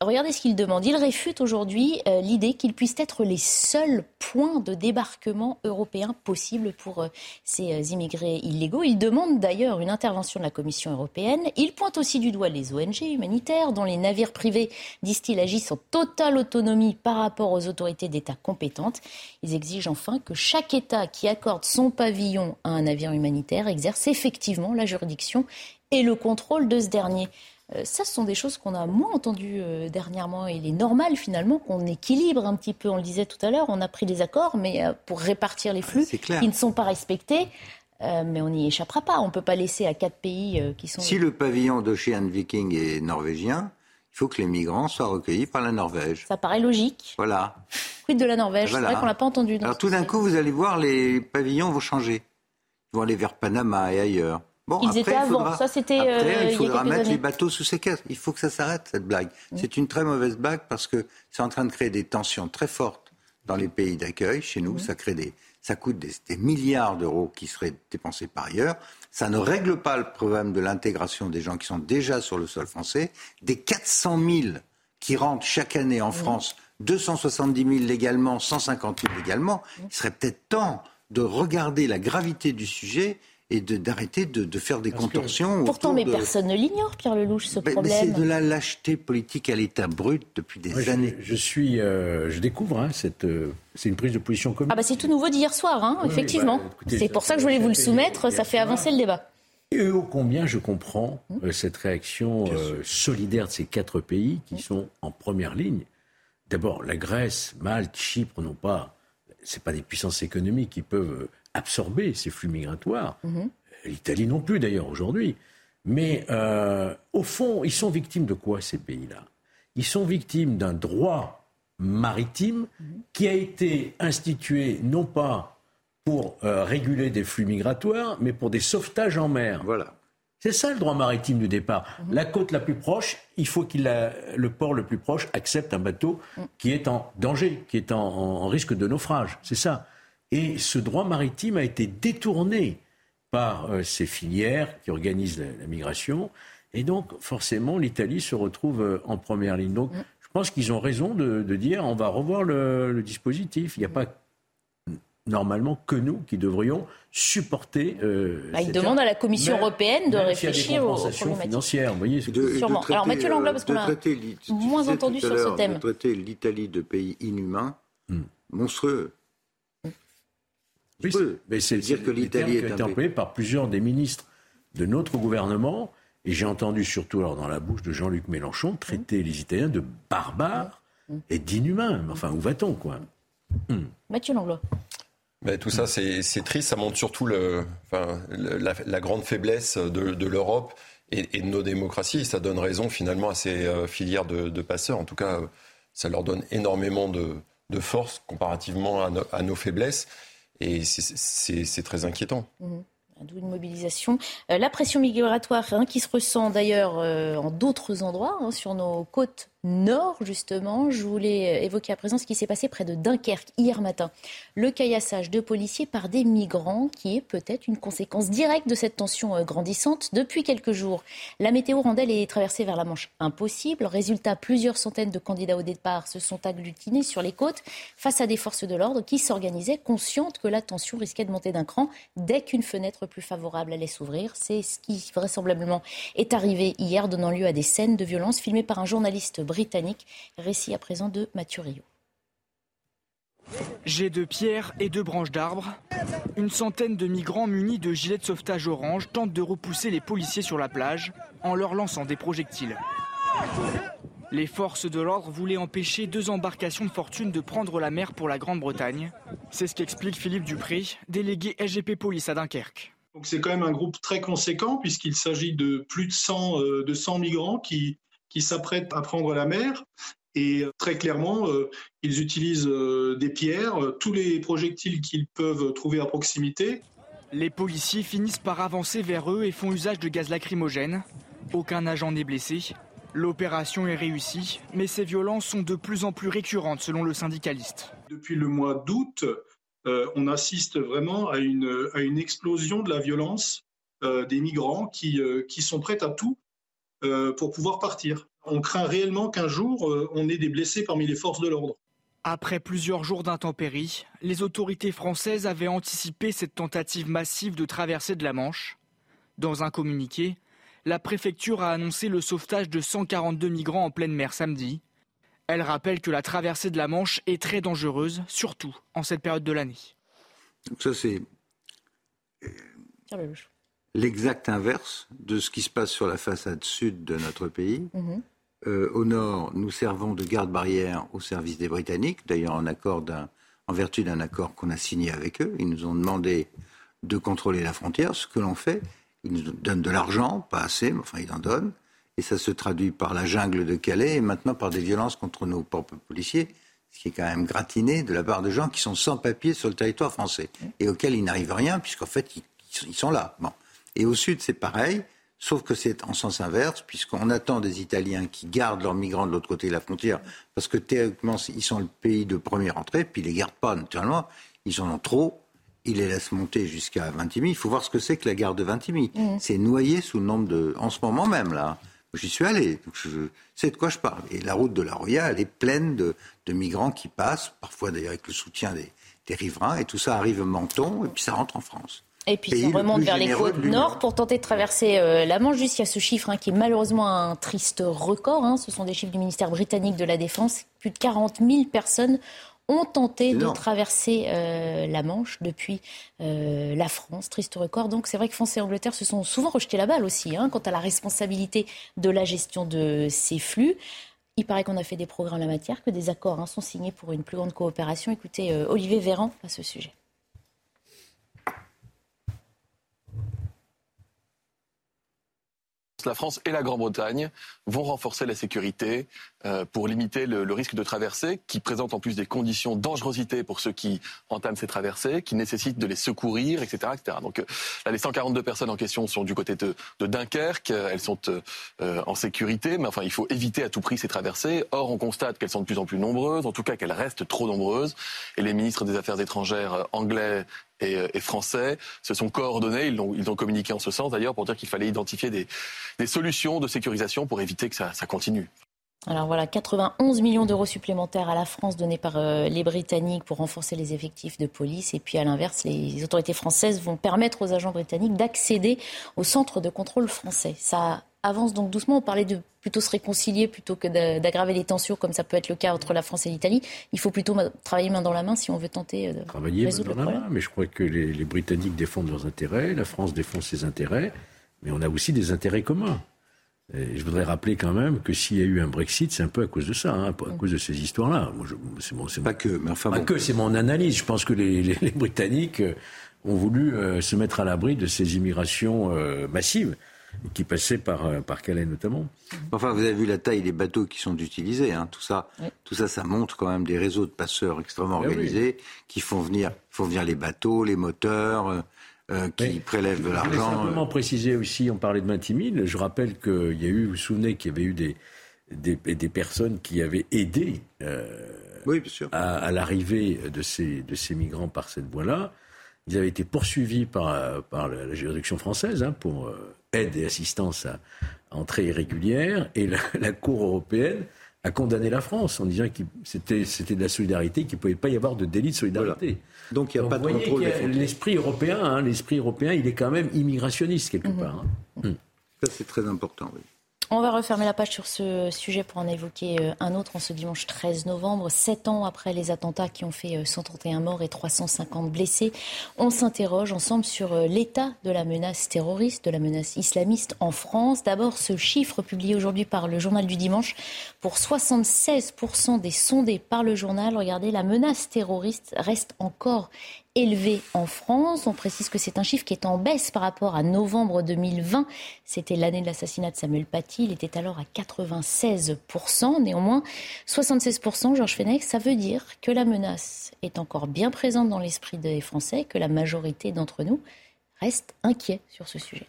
Regardez ce qu'il demande. Il réfute aujourd'hui euh, l'idée qu'ils puissent être les seuls points de débarquement européens possibles pour euh, ces euh, immigrés illégaux. Il demande d'ailleurs une intervention de la Commission européenne. Il pointe aussi du doigt les ONG humanitaires dont les navires privés, disent-ils, agissent en totale autonomie par rapport aux autorités d'État compétentes. Ils exigent enfin que chaque État qui accorde son pavillon à un navire humanitaire exerce effectivement la juridiction et le contrôle de ce dernier. Euh, ça, ce sont des choses qu'on a moins entendues euh, dernièrement. Il est normal finalement qu'on équilibre un petit peu. On le disait tout à l'heure, on a pris des accords, mais euh, pour répartir les flux qui ne sont pas respectés. mais on n'y échappera pas. On ne peut pas laisser à quatre pays qui sont. Si le pavillon d'Ocean Viking est norvégien, il faut que les migrants soient recueillis par la Norvège. Ça paraît logique. Voilà. Quid de la Norvège C'est vrai qu'on l'a pas entendu. Alors tout d'un coup, vous allez voir, les pavillons vont changer. Ils vont aller vers Panama et ailleurs. Bon, Ils après, étaient avant. ça, c'était. Euh, il faudra mettre les bateaux sous séquestre. Il faut que ça s'arrête, cette blague. Mm. C'est une très mauvaise blague parce que c'est en train de créer des tensions très fortes dans les pays d'accueil. Chez nous, mm. ça crée des. Ça coûte des, des milliards d'euros qui seraient dépensés par ailleurs. Ça ne règle pas le problème de l'intégration des gens qui sont déjà sur le sol français. Des 400 000 qui rentrent chaque année en mm. France, 270 000 légalement, 150 000 légalement, il serait peut-être temps de regarder la gravité du sujet et d'arrêter de, de, faire des contorsions. Pourtant, mais personne ne l'ignore, Pierre Lelouch, ce problème. Mais c'est de la lâcheté politique à l'état brut depuis des années. Je, suis, euh, je découvre hein, cette, euh, c'est une prise de position commune. Ah bah c'est tout nouveau d'hier soir, hein, effectivement. Bah, c'est pour ça que je voulais vous le soumettre, ça fait avancer le débat. Et ô combien je comprends euh, cette réaction solidaire de ces quatre pays qui sont en première ligne. D'abord, la Grèce, Malte, Chypre n'ont pas, c'est pas des puissances économiques qui peuvent absorber ces flux migratoires. Mhm. L'Italie non plus d'ailleurs aujourd'hui. Mais euh, au fond, ils sont victimes de quoi ces pays-là? Ils sont victimes d'un droit maritime mhm. qui a été institué non pas pour euh, réguler des flux migratoires, mais pour des sauvetages en mer. Voilà. C'est ça le droit maritime du départ. Mhm. La côte la plus proche, il faut que le port le plus proche accepte un bateau qui est en danger, qui est en risque de naufrage. C'est ça. Et ce droit maritime a été détourné par euh, ces filières qui organisent la, migration. Et donc, forcément, l'Italie se retrouve euh, en première ligne. Donc, je pense qu'ils ont raison de, dire on va revoir le, dispositif. Il n'y a pas normalement que nous qui devrions supporter. Euh, bah, il demande à la Commission européenne de réfléchir aux problématiques financières. Vous voyez, de, Sûrement. Alors Mathieu Langlois, parce qu'on a moins entendu sur ce thème. De traiter l'Italie de pays inhumain, hmm. monstrueux. Oui, mais c'est dire que l'Italie a été employé par plusieurs des ministres de notre gouvernement, et j'ai entendu surtout alors dans la bouche de Jean-Luc Mélenchon traiter les Italiens de barbares et d'inhumains. Enfin, où va-t-on, quoi? Hmm. Mathieu Langlois. Mais tout ça, c'est triste. Ça montre surtout le, enfin, la, grande faiblesse de, l'Europe et, de nos démocraties. Ça donne raison finalement à ces euh, filières de, passeurs. En tout cas, ça leur donne énormément de, force comparativement à, nos faiblesses. Et c'est très inquiétant. Mmh. D'où une mobilisation. Euh, la pression migratoire qui se ressent d'ailleurs euh, en d'autres endroits, hein, sur nos côtes nord, justement. Je voulais évoquer à présent ce qui s'est passé près de Dunkerque hier matin. Le caillassage de policiers par des migrants, qui est peut-être une conséquence directe de cette tension euh, grandissante depuis quelques jours. La météo rendait les traversées vers la Manche impossible. Résultat, plusieurs centaines de candidats au départ se sont agglutinés sur les côtes face à des forces de l'ordre qui s'organisaient, conscientes que la tension risquait de monter d'un cran dès qu'une fenêtre plus favorable allait s'ouvrir. C'est ce qui vraisemblablement est arrivé hier, donnant lieu à des scènes de violence filmées par un journaliste britannique. Récit à présent de Mathieu Rio. J'ai de pierres et deux branches d'arbres. Une centaine de migrants munis de gilets de sauvetage orange tentent de repousser les policiers sur la plage en leur lançant des projectiles. Les forces de l'ordre voulaient empêcher deux embarcations de fortune de prendre la mer pour la Grande-Bretagne. C'est ce qu'explique Philippe Dupré, délégué SGP Police à Dunkerque. c'est quand même un groupe très conséquent puisqu'il s'agit de plus de 100, euh, de 100 migrants qui qui s'apprêtent à prendre la mer. Et euh, très clairement, euh, ils utilisent euh, des pierres, tous les projectiles qu'ils peuvent trouver à proximité. Les policiers finissent par avancer vers eux et font usage de gaz lacrymogène. Aucun agent n'est blessé. L'opération est réussie, mais ces violences sont de plus en plus récurrentes selon le syndicaliste. Depuis le mois d'août, on assiste vraiment à une, à une, explosion de la violence des migrants qui, qui sont prêts à tout pour pouvoir partir. On craint réellement qu'un jour, euh, on ait des blessés parmi les forces de l'ordre. Après plusieurs jours d'intempéries, les autorités françaises avaient anticipé cette tentative massive de traversée de la Manche. Dans un communiqué, la préfecture a annoncé le sauvetage de 142 migrants en pleine mer samedi. Elle rappelle que la traversée de la Manche est très dangereuse, surtout en cette période de l'année. ça c'est l'exact inverse de ce qui se passe sur la façade sud de notre pays. Mhm. Euh, au nord, nous servons de garde-barrière au service des Britanniques, d'ailleurs en, en vertu d'un accord qu'on a signé avec eux. Ils nous ont demandé de contrôler la frontière, ce que l'on fait. Ils nous donnent de l'argent, pas assez, mais enfin ils en donnent. Et ça se traduit par la jungle de Calais et maintenant par des violences contre nos propres policiers, ce qui est quand même gratiné de la part de gens qui sont sans papier sur le territoire français et auxquels ils n'arrivent rien, puisqu'en fait ils, sont là. Bon. Et au sud, c'est pareil, sauf que c'est en sens inverse, puisqu'on attend des Italiens qui gardent leurs migrants de l'autre côté de la frontière, parce que théoriquement, ils sont le pays de première entrée, puis ils les gardent pas naturellement, ils en ont trop, ils les laissent monter jusqu'à Vintimille. Il faut voir ce que c'est que la gare de Vintimille. Mmh. C'est noyé sous le nombre de... En ce moment même, là. J'y suis allé, je sais de quoi je parle. Et la route de la Roya, elle est pleine de, migrants qui passent, parfois d'ailleurs avec le soutien des, des riverains, et tout ça arrive à Menton, et puis ça rentre en France. Et puis ça remonte vers les côtes nord pour tenter de traverser euh, la Manche. Juste, il y a ce chiffre hein, qui est malheureusement un triste record. Hein. Ce sont des chiffres du ministère britannique de la Défense. Plus de 40 000 personnes ont tenté de traverser euh, la Manche depuis euh, la France. Triste record. Donc c'est vrai que France et Angleterre se sont souvent rejetés la balle aussi hein, quant à la responsabilité de la gestion de ces flux. Il paraît qu'on a fait des progrès en la matière, que des accords sont signés pour une plus grande coopération. Écoutez Olivier Véran à ce sujet. La France et la Grande-Bretagne vont renforcer la sécurité euh, pour limiter le, risque de traversée, qui présente en plus des conditions de dangerosité pour ceux qui entament ces traversées, qui nécessitent de les secourir, etc. etc. Donc euh, là, les 142 personnes en question sont du côté de, Dunkerque, elles sont euh, en sécurité, mais enfin, il faut éviter à tout prix ces traversées. Or, on constate qu'elles sont de plus en plus nombreuses, en tout cas qu'elles restent trop nombreuses, et les ministres des Affaires étrangères anglais et, français se sont coordonnés, ils ont, communiqué en ce sens d'ailleurs pour dire qu'il fallait identifier des, solutions de sécurisation pour éviter que ça, ça continue. Alors voilà, 91 millions d'euros supplémentaires à la France donnés par euh, les Britanniques pour renforcer les effectifs de police. Et puis à l'inverse, les autorités françaises vont permettre aux agents britanniques d'accéder au centre de contrôle français. Ça avance donc doucement. On parlait de plutôt se réconcilier plutôt que d'aggraver les tensions, comme ça peut être le cas entre la France et l'Italie. Il faut plutôt travailler main dans la main si on veut tenter euh, de travailler résoudre main dans La main, mais je crois que les, les Britanniques défendent leurs intérêts, la France défend ses intérêts, mais on a aussi des intérêts communs. Et je voudrais rappeler quand même que s'il y a eu un Brexit, c'est un peu à cause de ça, hein, à cause de ces histoires-là. C'est bon, pas que, mais enfin pas que, c'est mon analyse. Je pense que les, les, les Britanniques euh, ont voulu euh, se mettre à l'abri de ces immigrations euh, massives qui passaient par, par Calais notamment. Enfin, vous avez vu la taille des bateaux qui sont utilisés. Hein. Tout ça, tout ça, ça montre quand même des réseaux de passeurs extrêmement eh organisés qui font venir, font venir les bateaux, les moteurs. Euh, qui prélèvent de l'argent. Je voulais simplement euh. préciser aussi, on parlait de 20 000, je rappelle qu'il y a eu, vous vous souvenez qu'il y avait eu des, des, des personnes qui avaient aidé euh, oui, bien sûr. à, à l'arrivée de ces, de ces migrants par cette voie-là. Ils avaient été poursuivis par, par la, juridiction française hein, pour aide et assistance à, entrée irrégulière, et la, la Cour européenne a condamné la France en disant que c'était, c'était de la solidarité, qu'il ne pouvait pas y avoir de délit de solidarité. Donc il n'y a pas de contrôle. L'esprit européen, hein, l'esprit européen, il est quand même immigrationniste quelque mhm. part. Hein. Ça c'est très important. Oui. On va refermer la page sur ce sujet pour en évoquer euh, un autre en ce dimanche 13 novembre. Sept ans après les attentats qui ont fait 131 euh, morts et 350 blessés, on s'interroge ensemble sur euh, l'état de la menace terroriste, de la menace islamiste en France. D'abord, ce chiffre publié aujourd'hui par le journal du dimanche. Pour 76% des sondés par le journal, regardez, la menace terroriste reste encore élevé en France. On précise que c'est un chiffre qui est en baisse par rapport à novembre 2020. C'était l'année de l'assassinat de Samuel Paty. Il était alors à 96%. Néanmoins, 76%, Georges Fenech, ça veut dire que la menace est encore bien présente dans l'esprit des Français, que la majorité d'entre nous reste inquiet sur ce sujet.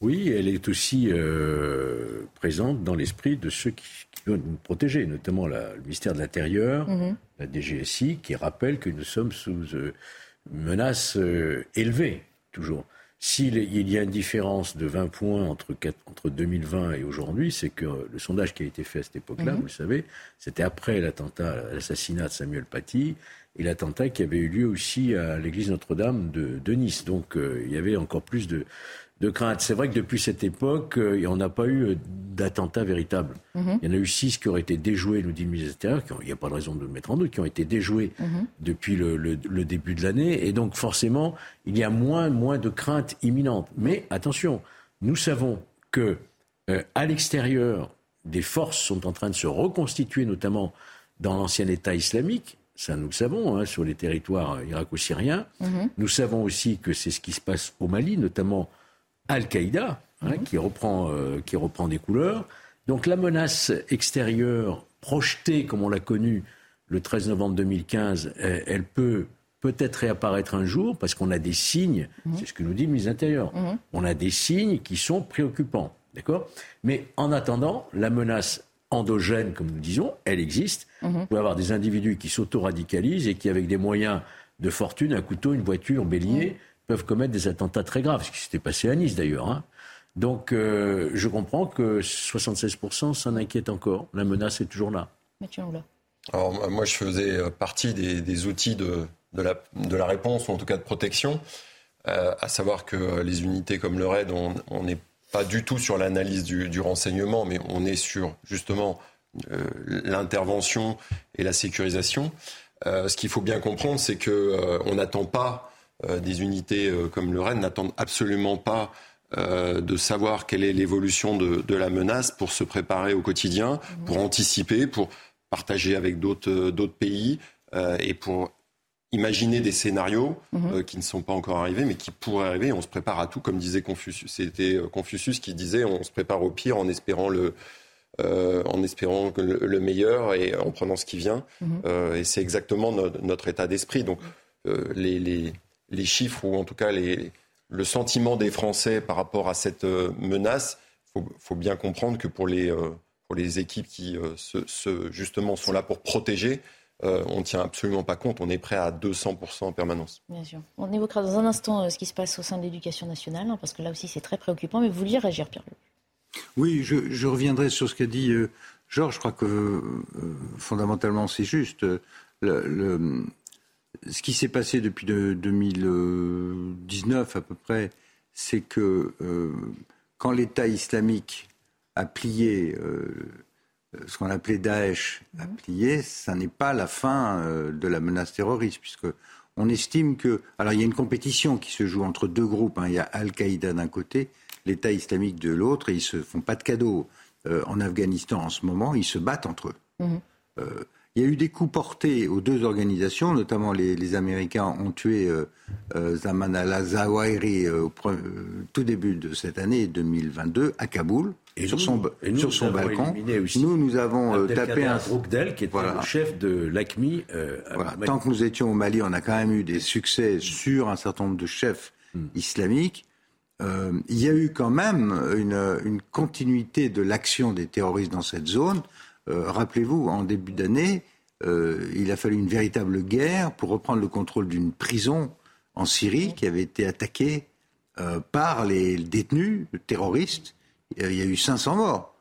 Oui, elle est aussi euh, présente dans l'esprit de ceux qui, doivent nous protéger, notamment le ministère de l'Intérieur, mhm. la DGSI, qui rappelle que nous sommes sous euh, menace euh, élevée, toujours. S'il y a une différence de 20 points entre, entre 2020 et aujourd'hui, c'est que le sondage qui a été fait à cette époque-là, mhm. vous le savez, c'était après l'attentat, l'assassinat de Samuel Paty et l'attentat qui avait eu lieu aussi à l'église Notre-Dame de, de, Nice. Donc euh, il y avait encore plus de, de crainte. C'est vrai que depuis cette époque, euh, on n'a pas eu euh, d'attentats véritables. Mhm. Il y en a eu six qui auraient été déjoués, nous dit le ministère il n'y a pas de raison de le mettre en doute, qui ont été déjoués mhm. depuis le, début de l'année. Et donc forcément, il y a moins, moins de crainte imminente. Mais attention, nous savons que euh, à l'extérieur, des forces sont en train de se reconstituer, notamment dans l'ancien État islamique. Ça, nous le savons, hein, sur les territoires irako-syriens. Mhm. Nous savons aussi que c'est ce qui se passe au Mali, notamment Al-Qaïda, hein, mhm. qui, reprend, euh, qui reprend des couleurs. Donc la menace extérieure projetée comme on l'a connue le 13 novembre 2015, elle, peut peut-être réapparaître un jour parce qu'on a des signes, mhm. c'est ce que nous dit le ministre intérieur, mhm. on a des signes qui sont préoccupants. D'accord? Mais en attendant, la menace endogène, comme nous disons, elle existe. Vous pouvez avoir des individus qui s'auto-radicalisent et qui, avec des moyens de fortune, un couteau, une voiture, bélier, peuvent commettre des attentats très graves, ce qui s'était passé à Nice d'ailleurs. Hein. Donc euh, je comprends que 76% s'en inquiètent encore. La menace est toujours là. Alors moi je faisais euh, partie des, outils de, de, la, de, la, réponse, ou en tout cas de protection, euh, à savoir que les unités comme le RAID, on n'est pas du tout sur l'analyse du, du, renseignement, mais on est sur justement l'intervention et la sécurisation. ce qu'il faut bien comprendre, c'est qu'on n'attend pas euh, des unités euh, comme le REN n'attendent absolument pas euh, de savoir quelle est l'évolution de, la menace pour se préparer au quotidien, mhm. pour anticiper, pour partager avec d'autres pays et pour imaginer des scénarios mhm. qui ne sont pas encore arrivés, mais qui pourraient arriver. On se prépare à tout, comme disait Confucius. C'était Confucius qui disait on se prépare au pire en espérant le, en espérant le, meilleur et en prenant ce qui vient. Mhm. et c'est exactement notre état d'esprit. Donc les, les chiffres ou en tout cas le sentiment des Français par rapport à cette euh, menace, il faut, bien comprendre que pour les, euh, pour les équipes qui euh, justement sont là pour protéger, on ne tient absolument pas compte. On est prêt à 200% en permanence. Bien sûr. On évoquera dans un instant ce qui se passe au sein de l'éducation nationale, hein, parce que là aussi c'est très préoccupant. Mais vous vouliez réagir, Pierre Oui, je, reviendrai sur ce qu'a dit Georges. Je crois que fondamentalement c'est juste. Le, ce qui s'est passé depuis 2019 à peu près, c'est que quand l'État islamique a plié ce qu'on appelait Daesh a plié, ça n'est pas la fin euh, de la menace terroriste, puisque on estime que. Alors, il y a une compétition qui se joue entre deux groupes. Hein. Il y a Al-Qaïda d'un côté, l'État islamique de l'autre, et ils se font pas de cadeaux. Euh, en Afghanistan, en ce moment, ils se battent entre eux. Mmh. Euh, il y a eu des coups portés aux deux organisations, notamment les, Américains ont tué Zaman al-Zawahiri au tout début de cette année 2022 à Kaboul sur son, sur son balcon. Nous, nous avons euh, tapé un. Broukdel, qui était le chef de l'ACMI. Euh, Tant que nous étions au Mali, on a quand même eu des succès sur un certain nombre de chefs hmm. islamiques. Euh, il y a eu quand même une, une continuité de l'action des terroristes dans cette zone. Rappelez-vous, en début d'année, il a fallu une véritable guerre pour reprendre le contrôle d'une prison en Syrie qui avait été attaquée par les détenus terroristes il y a eu 500 morts.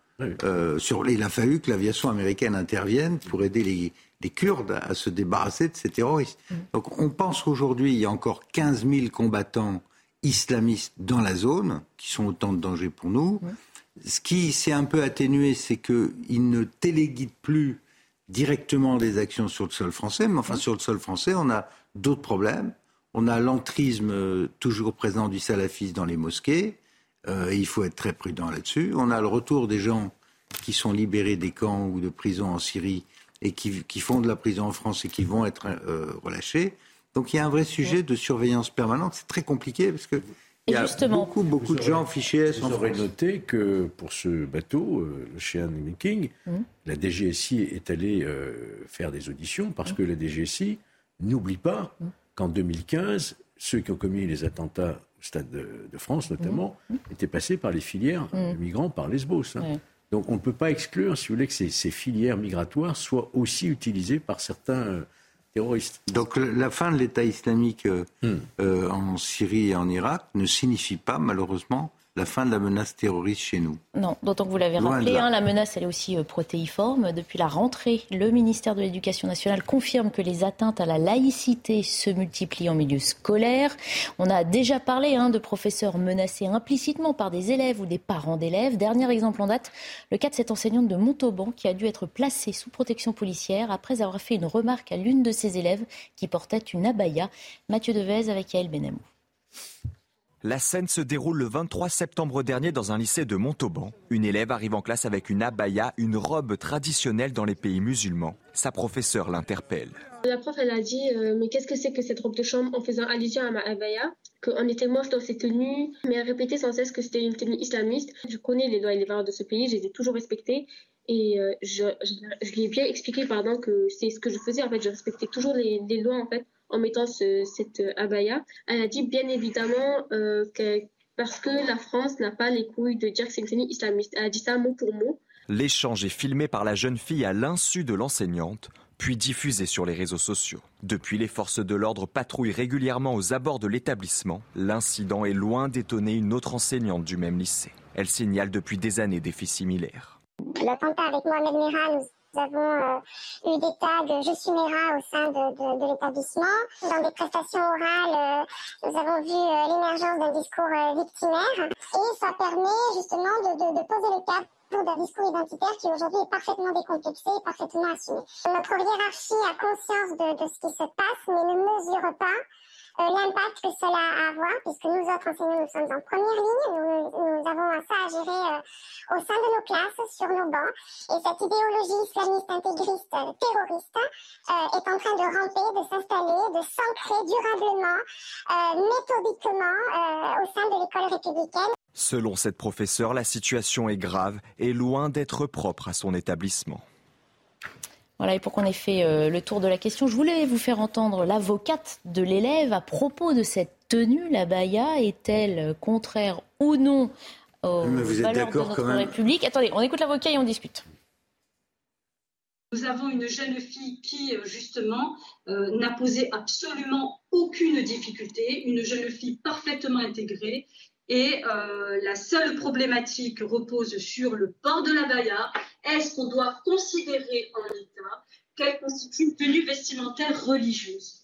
Euh, sur, il a fallu que l'aviation américaine intervienne pour aider les, Kurdes à se débarrasser de ces terroristes. Donc on pense qu'aujourd'hui, il y a encore 15 000 combattants islamistes dans la zone, qui sont autant de dangers pour nous. Ce qui s'est un peu atténué, c'est qu'ils ne téléguident plus directement des actions sur le sol français, mais enfin sur le sol français, on a d'autres problèmes. On a l'entrisme euh, toujours présent du salafisme dans les mosquées. Euh, il faut être très prudent là-dessus. On a le retour des gens qui sont libérés des camps ou de prisons en Syrie et qui, font de la prison en France et qui vont être euh, relâchés. Donc il y a un vrai sujet de surveillance permanente. C'est très compliqué parce que il y a beaucoup, beaucoup de gens fichés S en France. noté que pour ce bateau, euh, le Chien King, mmh. la DGSI est allée faire des auditions parce mmh. que la DGSI n'oublie pas mmh. qu'en 2015, ceux qui ont commis les attentats au Stade de, France notamment, mmh. Mmh. étaient passés par les filières mmh. de migrants par Lesbos. Hein. Donc on ne peut pas exclure, si vous voulez, que ces, filières migratoires soient aussi utilisées par certains euh, terroristes. Donc la fin de l'État islamique euh, euh, en Syrie et en Irak ne signifie pas malheureusement la fin de la menace terroriste chez nous. Non, d'autant que vous l'avez rappelé, hein, la menace elle est aussi euh, protéiforme. Depuis la rentrée, le ministère de l'Éducation nationale confirme que les atteintes à la laïcité se multiplient en milieu scolaire. On a déjà parlé hein, de professeurs menacés implicitement par des élèves ou des parents d'élèves. Dernier exemple en date, le cas de cette enseignante de Montauban qui a dû être placée sous protection policière après avoir fait une remarque à l'une de ses élèves qui portait une abaya. Mathieu Devez avec Yael Benamou. La scène se déroule le 23 septembre dernier dans un lycée de Montauban. Une élève arrive en classe avec une abaya, une robe traditionnelle dans les pays musulmans. Sa professeure l'interpelle. La prof, elle a dit euh, Mais qu'est-ce que c'est que cette robe de chambre en faisant allusion à ma abaya Qu'on était moche dans ses tenues. Mais elle répétait sans cesse que c'était une tenue islamiste. Je connais les lois et les valeurs de ce pays, je les ai toujours respectées. Et euh, je, lui ai bien expliqué pardon, que c'est ce que je faisais. En fait, je respectais toujours les, les lois en fait en mettant cette abaya. Elle a dit bien évidemment euh, que parce que la France n'a pas les couilles de dire que c'est une tenue islamiste. Elle a dit ça mot pour mot. L'échange est filmé par la jeune fille à l'insu de l'enseignante, puis diffusé sur les réseaux sociaux. Depuis, les forces de l'ordre patrouillent régulièrement aux abords de l'établissement. L'incident est loin d'étonner une autre enseignante du même lycée. Elle signale depuis des années des faits similaires. L'attentat avec Mohamed avons euh, eu des tags Je suis Mera au sein de, l'établissement. Dans des prestations orales, euh, nous avons vu euh, l'émergence d'un discours victimaire et ça permet justement de, poser le cap pour d'un discours identitaire qui aujourd'hui est parfaitement décomplexé et parfaitement assumé. Notre hiérarchie a conscience de, ce qui se passe mais ne mesure pas l'impact que cela a à avoir, puisque nous autres enseignants, nous sommes en première ligne, nous, avons ça à gérer euh, au sein de nos classes, sur nos bancs, et cette idéologie islamiste intégriste euh, terroriste est en train de ramper, de s'installer, de s'ancrer durablement, méthodiquement au sein de l'école républicaine. Selon cette professeure, la situation est grave et loin d'être propre à son établissement. Voilà, et pour qu'on ait fait euh, le tour de la question, je voulais vous faire entendre l'avocate de l'élève à propos de cette tenue. La baya est-elle contraire ou non aux valeurs de notre République? Attendez, on écoute l'avocat et on discute. Nous avons une jeune fille qui, euh, justement, euh, n'a posé absolument aucune difficulté, une jeune fille parfaitement intégrée, Et euh, la seule problématique repose sur le port de la baya. Est-ce qu'on doit considérer en l'état qu'elle constitue une tenue vestimentaire religieuse?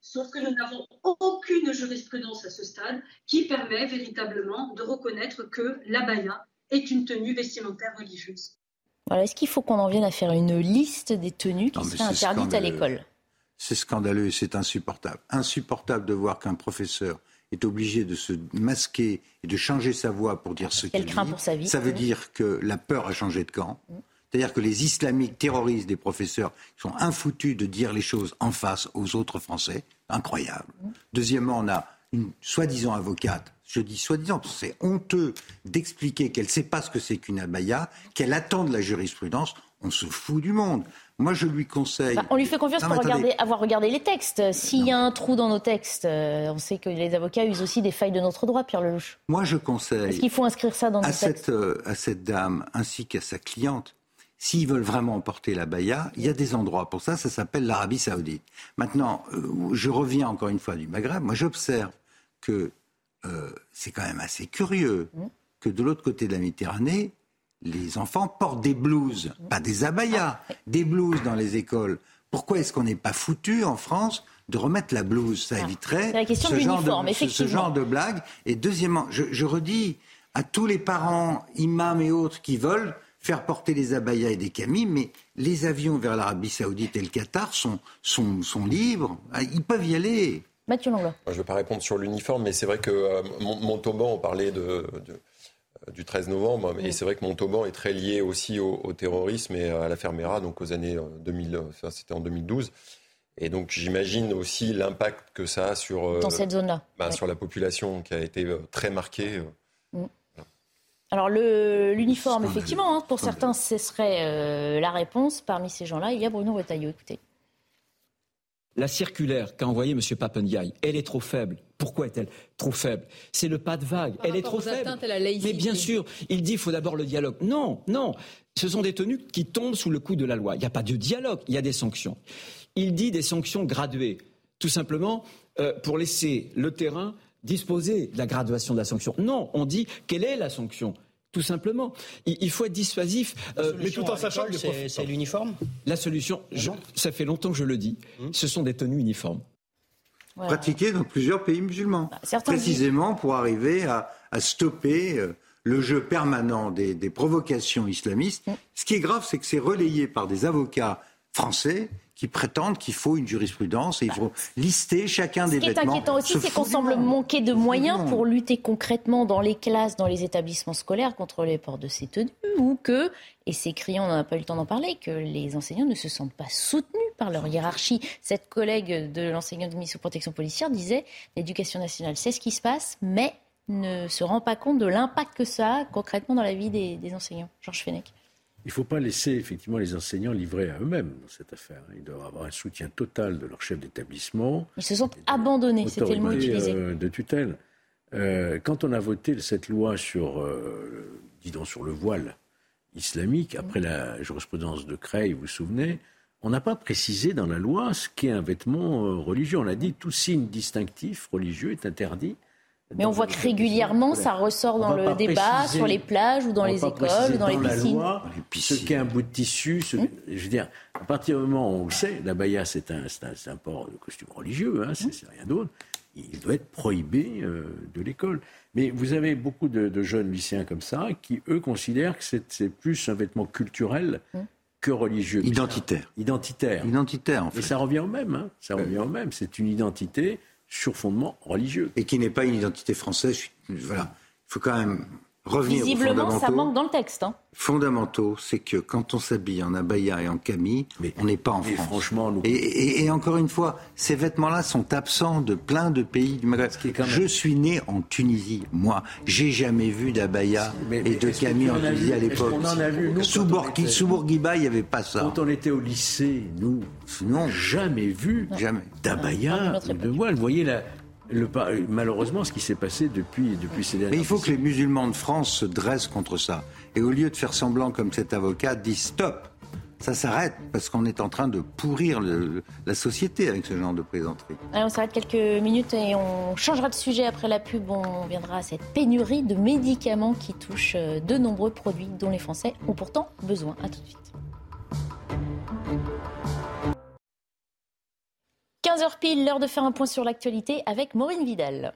Sauf que nous n'avons aucune jurisprudence à ce stade qui permet véritablement de reconnaître que la baya est une tenue vestimentaire religieuse. Voilà, Est-ce qu'il faut qu'on en vienne à faire une liste des tenues qui seraient interdites à l'école? C'est scandaleux et c'est insupportable. Insupportable de voir qu'un professeur est obligé de se masquer et de changer sa voix pour dire ce qu'il dit. Pour sa vie, Ça veut dire que la peur a changé de camp. Mm. C'est-à-dire que les islamiques terrorisent des professeurs qui sont infoutus de dire les choses en face aux autres Français. Incroyable. Mm. Deuxièmement, on a une soi-disant avocate. Je dis soi-disant, c'est honteux d'expliquer qu'elle ne sait pas ce que c'est qu'une abaya, qu'elle attend de la jurisprudence. On se fout du monde. Moi, je lui conseille. Bah, on lui fait confiance Non, pour regarder, avoir regardé les textes. S'il y a un trou dans nos textes, euh, on sait que les avocats usent aussi des failles de notre droit, Pierre Lelouch. Moi, je conseille. Est-ce qu'il faut inscrire ça dans nos à textes cette, euh, à cette dame ainsi qu'à sa cliente, s'ils veulent vraiment porter la baya, il y a des endroits pour ça, ça s'appelle l'Arabie saoudite. Maintenant, euh, je reviens encore une fois du Maghreb, moi j'observe que c'est quand même assez curieux que de l'autre côté de la Méditerranée, les enfants portent des blouses, pas des abayas, des blouses dans les écoles. Pourquoi est-ce qu'on n'est pas foutu en France de remettre la blouse? Ça éviterait C'est la question ce, de genre de, ce- genre de blague. Et deuxièmement, je, je redis à tous les parents, imams et autres qui veulent faire porter les abayas et des camis, mais les avions vers l'Arabie Saoudite et le Qatar sont, sont, sont libres. Ah, Ils peuvent y aller. Mathieu Langlois. Je ne vais pas répondre sur l'uniforme, mais c'est vrai que euh, Mon- Montauban, on parlait de, de- euh, du 13 novembre, et c'est vrai que Montauban est très lié aussi au, au terrorisme et à la Fermera, donc aux années euh, 2000, euh, enfin, c'était en 2012. Et donc j'imagine aussi l'impact que ça a sur, euh, Dans cette zone-là. bah, Ouais. sur la population qui a été euh, très marquée. euh. Alors le- l'uniforme, effectivement, hein, pour certains, ce serait euh, la réponse. Parmi ces gens-là, il y a Bruno Retailleau. Écoutez. La circulaire qu'a envoyée M. Papendiaï, elle est trop faible. Pourquoi est-elle trop faible? C'est le pas de vague. elle est trop faible. atteintes à la laïcité. Mais bien sûr, il dit qu'il faut d'abord le dialogue. Non, non. Ce sont des tenues qui tombent sous le coup de la loi. Il n'y a pas de dialogue, il y a des sanctions. Il dit des sanctions graduées. Tout simplement euh, pour laisser le terrain disposer de la graduation de la sanction. Non, on dit quelle est la sanction? Tout simplement. Il, il faut être dissuasif. euh, mais tout en sachant que c'est- c'est l'uniforme? La solution, je- ça fait longtemps que je le dis, ce sont des tenues uniformes. Pratiqué dans plusieurs pays musulmans. certains précisément pour arriver à, à stopper euh, le jeu permanent des, des provocations islamistes. Ce qui est grave, c'est que c'est relayé par des avocats français qui prétendent qu'il faut une jurisprudence et il faut lister chacun Ce des qui est vêtements. inquiétant aussi, c'est qu'on semble manquer de moyens pour lutter concrètement dans les classes, dans les établissements scolaires contre les ports de ces tenues, ou que, et c'est criant, on n'a pas eu le temps d'en parler, que les enseignants ne se sentent pas soutenus par leur hiérarchie. Cette collègue de l'enseignant de mission protection policière disait l'éducation nationale sait ce qui se passe, mais ne se rend pas compte de l'impact que ça a concrètement dans la vie des, des enseignants. Georges Fenech. Il ne faut pas laisser effectivement les enseignants livrés à eux-mêmes dans cette affaire. Ils doivent avoir un soutien total de leur chef d'établissement. Ils se sont abandonnés, c'était le mot utilisé. euh, de tutelle. Euh, quand on a voté cette loi sur, euh, dis donc, sur le voile islamique, après la jurisprudence de Creil, vous vous souvenez, on n'a pas précisé dans la loi ce qu'est un vêtement euh, religieux. On a dit tout signe distinctif religieux est interdit. Mais on voit que régulièrement, ça ressort dans le débat préciser- sur les plages ou dans les écoles ou dans, les la piscines. loi ce qu'est un bout de tissu. ce- Je veux dire, à partir du moment où on le sait, la baya, c'est un, port de costume religieux, hein, c'est rien d'autre. Il doit être prohibé euh, de l'école. Mais vous avez beaucoup de, de jeunes lycéens comme ça qui, eux, considèrent que c'est c'est plus un vêtement culturel que religieux. Identitaire. Identitaire. Identitaire, en fait. Et ça revient au même. hein. Ça revient au même. C'est une identité sur fondement religieux. Et qui n'est pas une identité française. Voilà. Il faut quand même revenir aux Visiblement, ça manque dans le texte. hein. fondamentaux, c'est que quand on s'habille en abaya et en camille, on n'est pas en mais France. franchement, nous- et, et- et encore une fois, ces vêtements-là sont absents de plein de pays du Maghreb. Je suis né en Tunisie, moi. J'ai jamais vu d'abaya Mais- et mais de camille en Tunisie vu à l'époque. qu'on en a vu, nous, Sous, était- sous Bourguiba, il n'y avait pas ça. Quand on était au lycée, nous, non, jamais vu jamais. d'abaya ou de voile. Vous voyez, la- le, pa- malheureusement, ce qui s'est passé depuis, depuis ces dernières Mais il faut que les musulmans de France se dressent contre ça. Et au lieu de faire semblant comme cet avocat, disent stop. ça s'arrête parce qu'on est en train de pourrir la société avec ce genre de plaisanterie. on s'arrête quelques minutes et on changera de sujet après la pub. On viendra à cette pénurie de médicaments qui touche euh, de nombreux produits dont les Français ont pourtant besoin. À tout de suite. 15h pile, l'heure de faire un point sur l'actualité avec Maureen Vidal.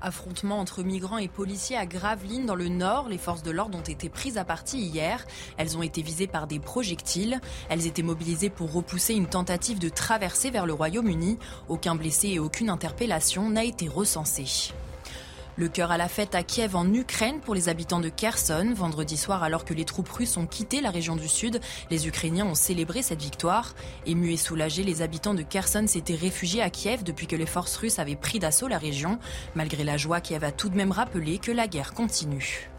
Affrontement entre migrants et policiers à Gravelines dans le nord. Les forces de l'ordre ont été prises à partie hier. Elles ont été visées par des projectiles. Elles étaient mobilisées pour repousser une tentative de traversée vers le Royaume-Uni. Aucun blessé et aucune interpellation n'a été recensée. Le cœur à la fête à Kiev en Ukraine pour les habitants de Kherson. Vendredi soir, alors que les troupes russes ont quitté la région du sud, les Ukrainiens ont célébré cette victoire. Émus et soulagés, les habitants de Kherson s'étaient réfugiés à Kiev depuis que les forces russes avaient pris d'assaut la région. Malgré la joie, Kiev a tout de même rappelé que la guerre continue.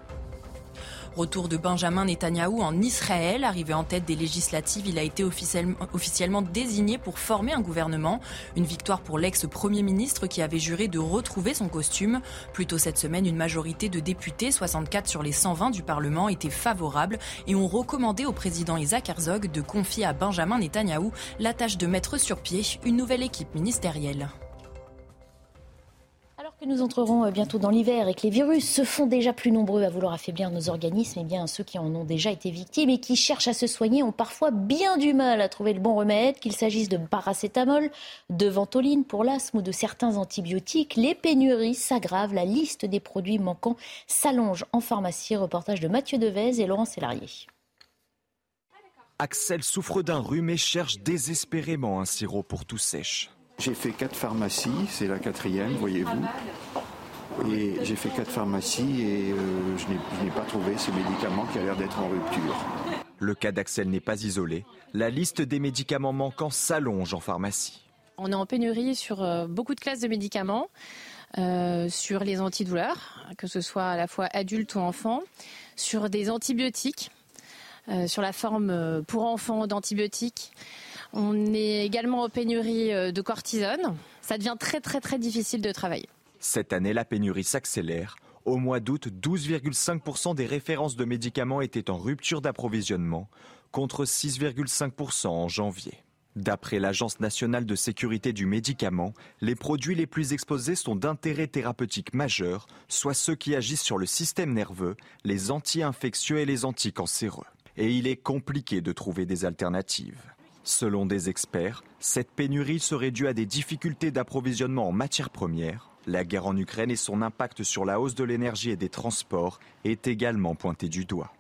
Retour de Benjamin Netanyahou en Israël. Arrivé en tête des législatives, il a été officiellement, désigné pour former un gouvernement. Une victoire pour l'ex-premier ministre qui avait juré de retrouver son costume. Plus tôt cette semaine, une majorité de députés, 64 sur les 120 du Parlement, était favorable et ont recommandé au président Isaac Herzog de confier à Benjamin Netanyahou la tâche de mettre sur pied une nouvelle équipe ministérielle nous entrerons euh, bientôt dans l'hiver et que les virus se font déjà plus nombreux à vouloir affaiblir nos organismes, eh bien ceux qui en ont déjà été victimes et qui cherchent à se soigner ont parfois bien du mal à trouver le bon remède, qu'il s'agisse de paracétamol, de ventoline pour l'asthme ou de certains antibiotiques. Les pénuries s'aggravent, la liste des produits manquants s'allonge en pharmacie. Reportage de Mathieu Devez et Laurent Sélarié. Axel souffre d'un rhume et cherche désespérément un sirop pour tout sèche. J'ai fait quatre pharmacies, c'est la quatrième, voyez-vous. Et j'ai fait quatre pharmacies et euh, je n'ai pas trouvé ce médicament qui a l'air d'être en rupture. Le cas d'Axel n'est pas isolé. La liste des médicaments manquants s'allonge en pharmacie. On est en pénurie sur euh, beaucoup de classes de médicaments, euh, sur les antidouleurs, que ce soit à la fois adultes ou enfants, sur des antibiotiques, sur la forme pour enfants d'antibiotiques. On est également en pénurie euh, de cortisone. Ça devient très très très difficile de travailler. Cette année, la pénurie s'accélère. Au mois d'août, 12,5% des références de médicaments étaient en rupture d'approvisionnement, contre 6,5% en janvier. D'après l'Agence nationale de sécurité du médicament, les produits les plus exposés sont d'intérêt thérapeutique majeur, soit ceux qui agissent sur le système nerveux, les anti-infectieux et les anticancéreux. Et il est compliqué de trouver des alternatives. Selon des experts, cette pénurie serait due à des difficultés d'approvisionnement en matières premières. La guerre en Ukraine et son impact sur la hausse de l'énergie et des transports est également pointé du doigt.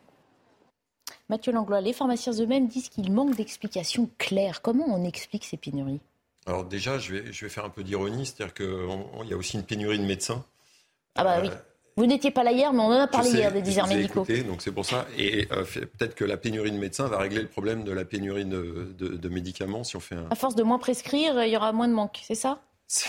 Mathieu Langlois, les pharmaciens eux-mêmes disent qu'il manque d'explications claires. Comment on explique ces pénuries? Alors déjà, je vais, je vais faire un peu d'ironie, c'est-à-dire qu'il y a aussi une pénurie de médecins. Ah bah oui. Euh, vous n'étiez pas là hier, mais on en a parlé hier des déserts médicaux. donc c'est pour ça. Et euh, peut-être que la pénurie de médecins va régler le problème de la pénurie de, médicaments si on fait un. À force de moins prescrire, il y aura moins de manque, c'est ça?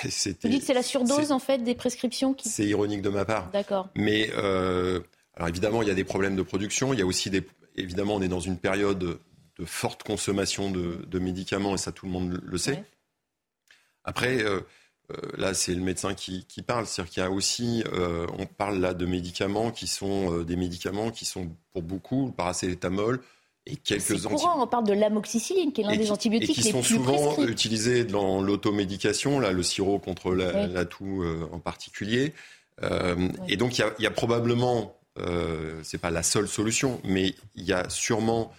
Vous dites que c'est la surdose en fait des prescriptions qui. C'est ironique de ma part. D'accord. Mais euh, alors évidemment, il y a des problèmes de production. Il y a aussi des. Évidemment, on est dans une période de forte consommation de, médicaments et ça tout le monde le sait. Après. Euh, là, c'est le médecin qui, parle. C'est-à-dire qu'il y a aussi, euh, on parle là de médicaments qui sont euh, des médicaments qui sont pour beaucoup le paracétamol et quelques courant, on parle de l'amoxicilline, qui est l'un des antibiotiques et qui sont souvent utilisés dans l'automédication, là, le sirop contre la, toux en particulier. Et donc, il y a, probablement, c'est pas la seule solution, mais il y a sûrement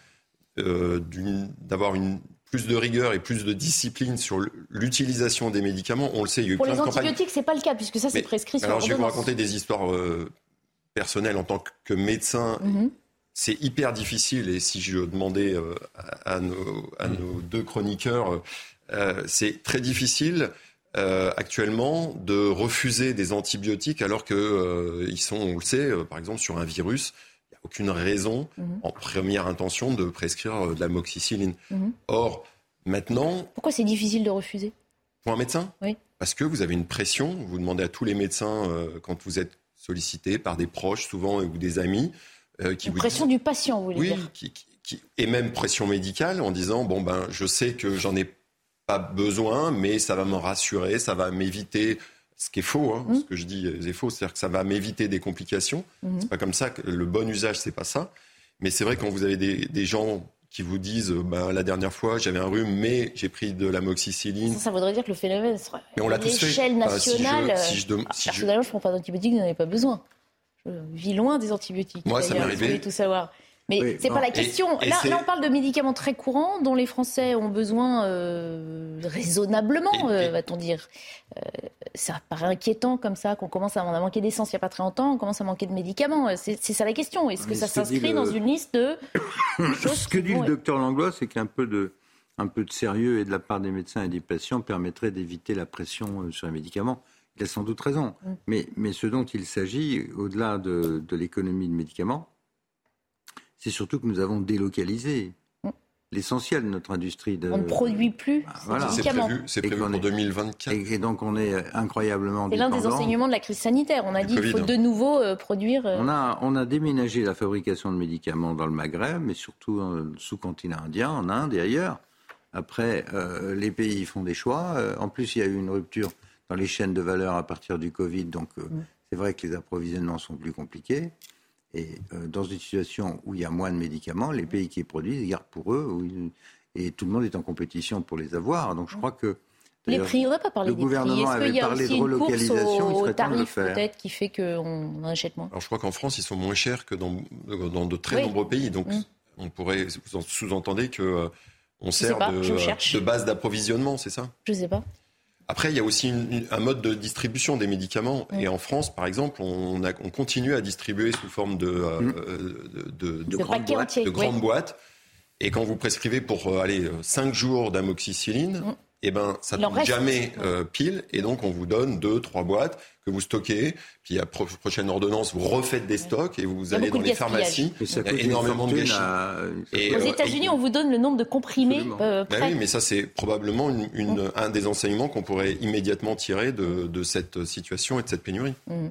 d'avoir une plus de rigueur et plus de discipline sur l'utilisation des médicaments. On le sait, il y a eu Pour plein les antibiotiques, c'est pas le cas puisque ça c'est prescrit sur Alors je vais vous raconter des histoires euh, personnelles en tant que médecin. Mhm. C'est hyper difficile et si je demandais euh, à, nos, à, nos, deux chroniqueurs, euh, c'est très difficile actuellement de refuser des antibiotiques alors qu'ils ils sont, on le sait, par exemple sur un virus aucune raison, mhm. en première intention, de prescrire euh, de la moxicilline. Mhm. Or, maintenant. Pourquoi c'est difficile de refuser? Pour un médecin? Oui. Parce que vous avez une pression. Vous demandez à tous les médecins, euh, quand vous êtes sollicité par des proches, souvent, ou des amis, euh, qui une pression du patient, vous voulez oui, dire qui, et même pression médicale en disant bon ben je sais que j'en ai pas besoin, mais ça va me rassurer, ça va m'éviter ce qui est faux, hein, mmh. ce que je dis est faux, c'est-à-dire que ça va m'éviter des complications. Mmh. C'est pas comme ça que le bon usage, c'est pas ça. Mais c'est vrai quand vous avez des, gens qui vous disent bah, la dernière fois j'avais un rhume mais j'ai pris de l'amoxicilline. Ça, ça, voudrait dire que le phénomène serait mais on fait. l'échelle nationale. si je, si je, personnellement, je ne prends pas d'antibiotiques, je n'en ai pas besoin. Je vis loin des antibiotiques. Moi, ça m'est arrivé. tout savoir. Mais c'est pas la question. là, on parle de médicaments très courants dont les Français ont besoin euh, raisonnablement, euh, va-t-on dire. Euh, ça paraît inquiétant comme ça qu'on commence à, manquer d'essence il n'y a pas très longtemps, on commence à manquer de médicaments. C'est ça la question. Est-ce que ça s'inscrit dans une liste de Ce que dit le docteur Langlois, c'est qu'un peu de un peu de sérieux et de la part des médecins et des patients permettrait d'éviter la pression sur les médicaments. Il a sans doute raison. Mm. Mais, mais ce dont il s'agit, au-delà de, de l'économie de médicaments, c'est surtout que nous avons délocalisé l'essentiel de notre industrie. De... On ne produit plus ah, C'est prévu, c'est prévu pour 2024. Et, donc on est incroyablement C'est l'un des enseignements de la crise sanitaire. On a dit qu'il faut de nouveau euh, produire... Euh, on, a, on a déménagé la fabrication de médicaments dans le Maghreb, mais surtout sous-continent indien, en Inde et ailleurs. Après, euh, les pays font des choix. en plus, il y a eu une rupture dans les chaînes de valeur à partir du Covid, donc mm. c'est vrai que les approvisionnements sont plus compliqués. Et euh, dans une situation où il y a moins de médicaments, les pays qui les produisent, ils gardent pour eux, et tout le monde est en compétition pour les avoir. Donc je crois que les prix, on n'a pas parlé le gouvernement avait parlé de relocalisation, il serait temps de le faire. peut-être qui fait qu'on achète moins? Alors je crois qu'en France, ils sont moins chers que dans, dans de très nombreux pays. Donc mm. on pourrait sous-entendre que euh, on sert de, de, base d'approvisionnement, c'est ça? Je ne sais pas. Après, il y a aussi un mode de distribution des médicaments. Et en France, par exemple, on, continue à distribuer sous forme de, euh, mm. de, grandes, boîtes, Et quand vous prescrivez pour euh, aller 5 jours d'amoxicilline, mm eh ben, ça ne tombe jamais euh, pile, et donc on vous donne deux, trois boîtes que vous stockez, puis à prochaine ordonnance, vous refaites des stocks et vous allez dans les pharmacies. Il y a énormément de gâchis. Et, Aux euh, États-Unis, on vous donne le nombre de comprimés. Euh, ben oui, mais ça, c'est probablement une, un des enseignements qu'on pourrait immédiatement tirer de, de, cette situation et de cette pénurie. Mmh.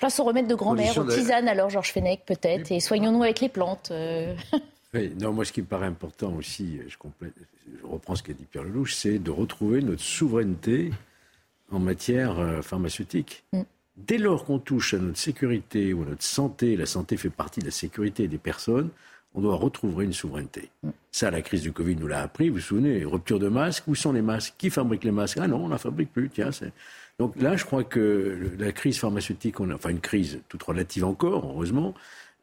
Place au remède de grand-mère, aux tisanes alors, Georges Fenech, peut-être, et soignons-nous avec les plantes. Oui, non, moi, ce qui me paraît important aussi, je, je reprends ce qu'a dit Pierre Lelouch, c'est de retrouver notre souveraineté en matière euh, pharmaceutique. Mm. Dès lors qu'on touche à notre sécurité ou à notre santé, la santé fait partie de la sécurité des personnes, on doit retrouver une souveraineté. Mm. Ça, la crise du Covid nous l'a appris, vous vous souvenez, rupture de masques, où sont les masques? Qui fabrique les masques? Ah non, on n'en fabrique plus, tiens. Donc là, je crois que la crise pharmaceutique, on a, enfin une crise toute relative encore, heureusement,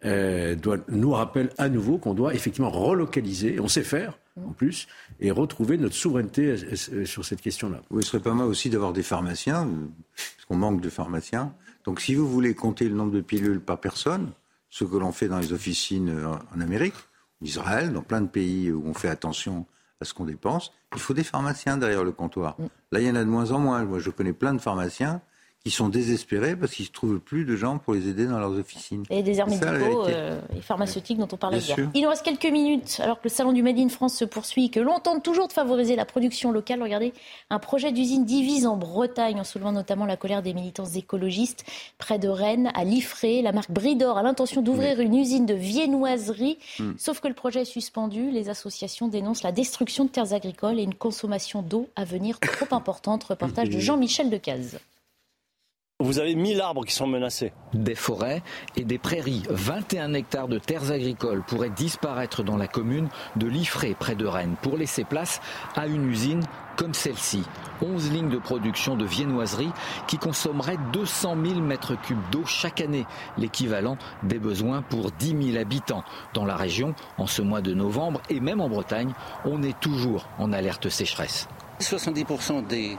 euh, doit, nous rappelle à nouveau qu'on doit effectivement relocaliser, on sait faire en plus, et retrouver notre souveraineté euh, euh, sur cette question-là. Oui, ce serait pas mal aussi d'avoir des pharmaciens, parce qu'on manque de pharmaciens. Donc si vous voulez compter le nombre de pilules par personne, ce que l'on fait dans les officines en Amérique, en Israël, dans plein de pays où on fait attention à ce qu'on dépense, il faut des pharmaciens derrière le comptoir. Mm. Là, il y en a de moins en moins. Moi, je connais plein de pharmaciens qui sont désespérés parce qu'ils ne trouvent plus de gens pour les aider dans leurs officines. Et des airs médicaux euh, et pharmaceutiques dont on parlait hier. Il nous reste quelques minutes alors que le salon du Made in France se poursuit et que l'on tente toujours de favoriser la production locale. Regardez, un projet d'usine divise en Bretagne en soulevant notamment la colère des militants écologistes près de Rennes, à Liffré. La marque Bridor a l'intention d'ouvrir une usine de viennoiserie, hmm. sauf que le projet est suspendu. Les associations dénoncent la destruction de terres agricoles et une consommation d'eau à venir trop importante. Reportage de Jean-Michel Decaze. Vous avez 1000 arbres qui sont menacés. Des forêts et des prairies. 21 hectares de terres agricoles pourraient disparaître dans la commune de Liffré, près de Rennes, pour laisser place à une usine comme celle-ci. 11 lignes de production de viennoiserie qui consommeraient 200 000 mètres cubes d'eau chaque année, l'équivalent des besoins pour 10 000 habitants. Dans la région, en ce mois de novembre et même en Bretagne, on est toujours en alerte sécheresse. 70% des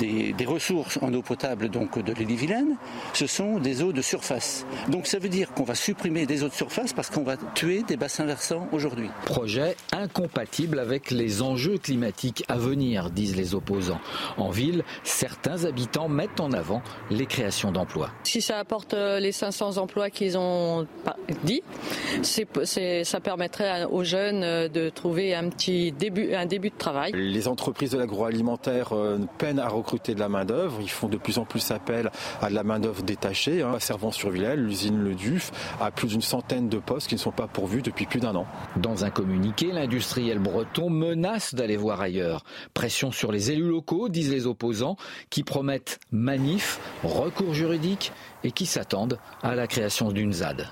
des, ressources en eau potable donc de l'île-et-Vilaine, ce sont des eaux de surface. Donc ça veut dire qu'on va supprimer des eaux de surface parce qu'on va tuer des bassins versants aujourd'hui. Projet incompatible avec les enjeux climatiques à venir, disent les opposants. En ville, certains habitants mettent en avant les créations d'emplois. Si ça apporte euh, les 500 emplois qu'ils ont dit, ça permettrait aux jeunes euh, de trouver un petit début, un début de travail. Les entreprises de l'agroalimentaire euh, peinent à recruter de la main-d'œuvre. Ils font de plus en plus appel à de la main-d'œuvre détachée. Hein. Servant-sur-Villèle, l'usine Le Duf a plus d'une centaine de postes qui ne sont pas pourvus depuis plus d'un an. Dans un communiqué, l'industriel breton menace d'aller voir ailleurs. Pression sur les élus locaux, disent les opposants, qui promettent manif, recours juridique et qui s'attendent à la création d'une ZAD.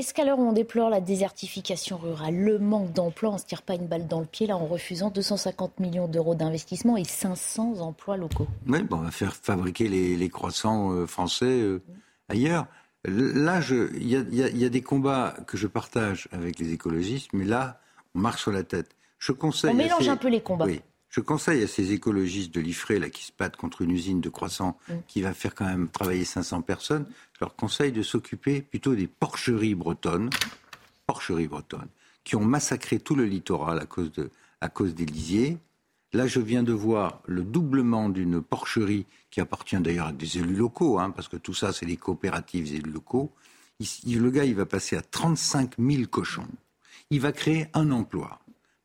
Est-ce qu'à l'heure où on déplore la désertification rurale, le manque d'emplois, on ne se tire pas une balle dans le pied là en refusant 250 millions d'euros d'investissement et 500 emplois locaux? Oui, bon, on va faire fabriquer les, croissants euh, français euh, ailleurs. Là, il y, a des combats que je partage avec les écologistes, mais là, on marche sur la tête. Je conseille on mélange un peu les combats. Oui. Je conseille à ces écologistes de l'IFRE là, qui se battent contre une usine de croissants mm. qui va faire quand même travailler 500 personnes, je leur conseille de s'occuper plutôt des porcheries bretonnes, porcheries bretonnes, qui ont massacré tout le littoral à cause, de, à cause des lisiers. Là, je viens de voir le doublement d'une porcherie qui appartient d'ailleurs à des élus locaux, hein, parce que tout ça, c'est les coopératives élus locaux. le gars, il va passer à 35 000 cochons. Il va créer un emploi.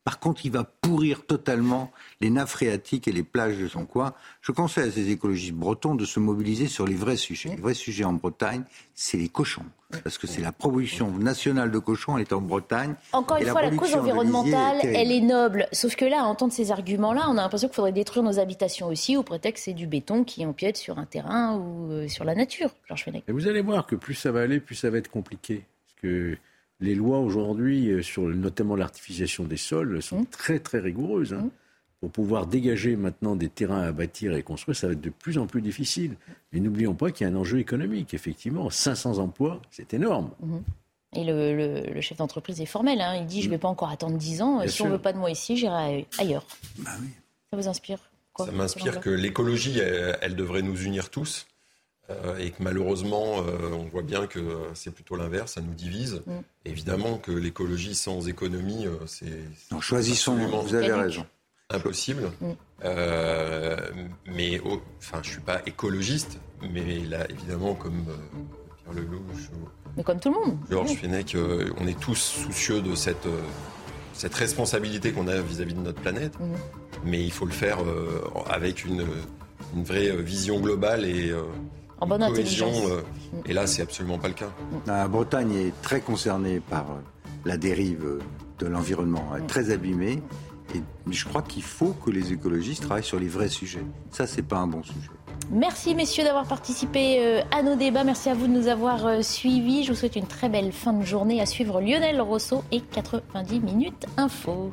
Par contre, il va pourrir totalement les nappes phréatiques et les plages de son coin. Je conseille à ces écologistes bretons de se mobiliser sur les vrais sujets. Les vrais sujets en Bretagne, c'est les cochons. Parce que c'est la production nationale de cochons, elle est en Bretagne. Encore une fois, la, cause environnementale, elle est noble. Sauf que là, à entendre ces arguments-là, on a l'impression qu'il faudrait détruire nos habitations aussi, au prétexte que c'est du béton qui empiète sur un terrain ou euh, sur la nature. Georges Fenech. Et vous allez voir que plus ça va aller, plus ça va être compliqué. Parce que les lois aujourd'hui, euh, sur notamment l'artificialisation des sols, sont mmh. très très rigoureuses. Hein. Mmh. Pour pouvoir dégager maintenant des terrains à bâtir et construire, ça va être de plus en plus difficile. Mais n'oublions pas qu'il y a un enjeu économique, effectivement. 500 emplois, c'est énorme. Mmh. Et le, chef d'entreprise est formel. Hein. Il dit Je ne vais pas encore attendre 10 ans. si on ne veut pas de moi ici, j'irai ailleurs. Bah ça vous inspire quoi, Ça m'inspire que l'écologie, elle, devrait nous unir tous. Euh, et que malheureusement, euh, on voit bien que c'est plutôt l'inverse, ça nous divise. Mm. Évidemment que l'écologie sans économie, euh, c'est. Non, choisissons, vous avez raison. Impossible. Mm. mais, enfin, je suis pas écologiste, mais là, évidemment, comme Pierre Lelouch. Mais comme tout le monde. Georges Fenech, on est tous soucieux de cette cette responsabilité qu'on a vis-à-vis de notre planète, mm. mais il faut le faire avec une, une, vraie vision globale et, en bonne intelligence. Euh, et là, c'est absolument pas le cas. La Bretagne est très concernée par euh, la dérive de l'environnement, elle est très abîmée. Et je crois qu'il faut que les écologistes travaillent sur les vrais sujets. Ça, c'est pas un bon sujet. Merci messieurs d'avoir participé euh, à nos débats. Merci à vous de nous avoir suivis. Je vous souhaite une très belle fin de journée à suivre Lionel Rousseau et 90 minutes info.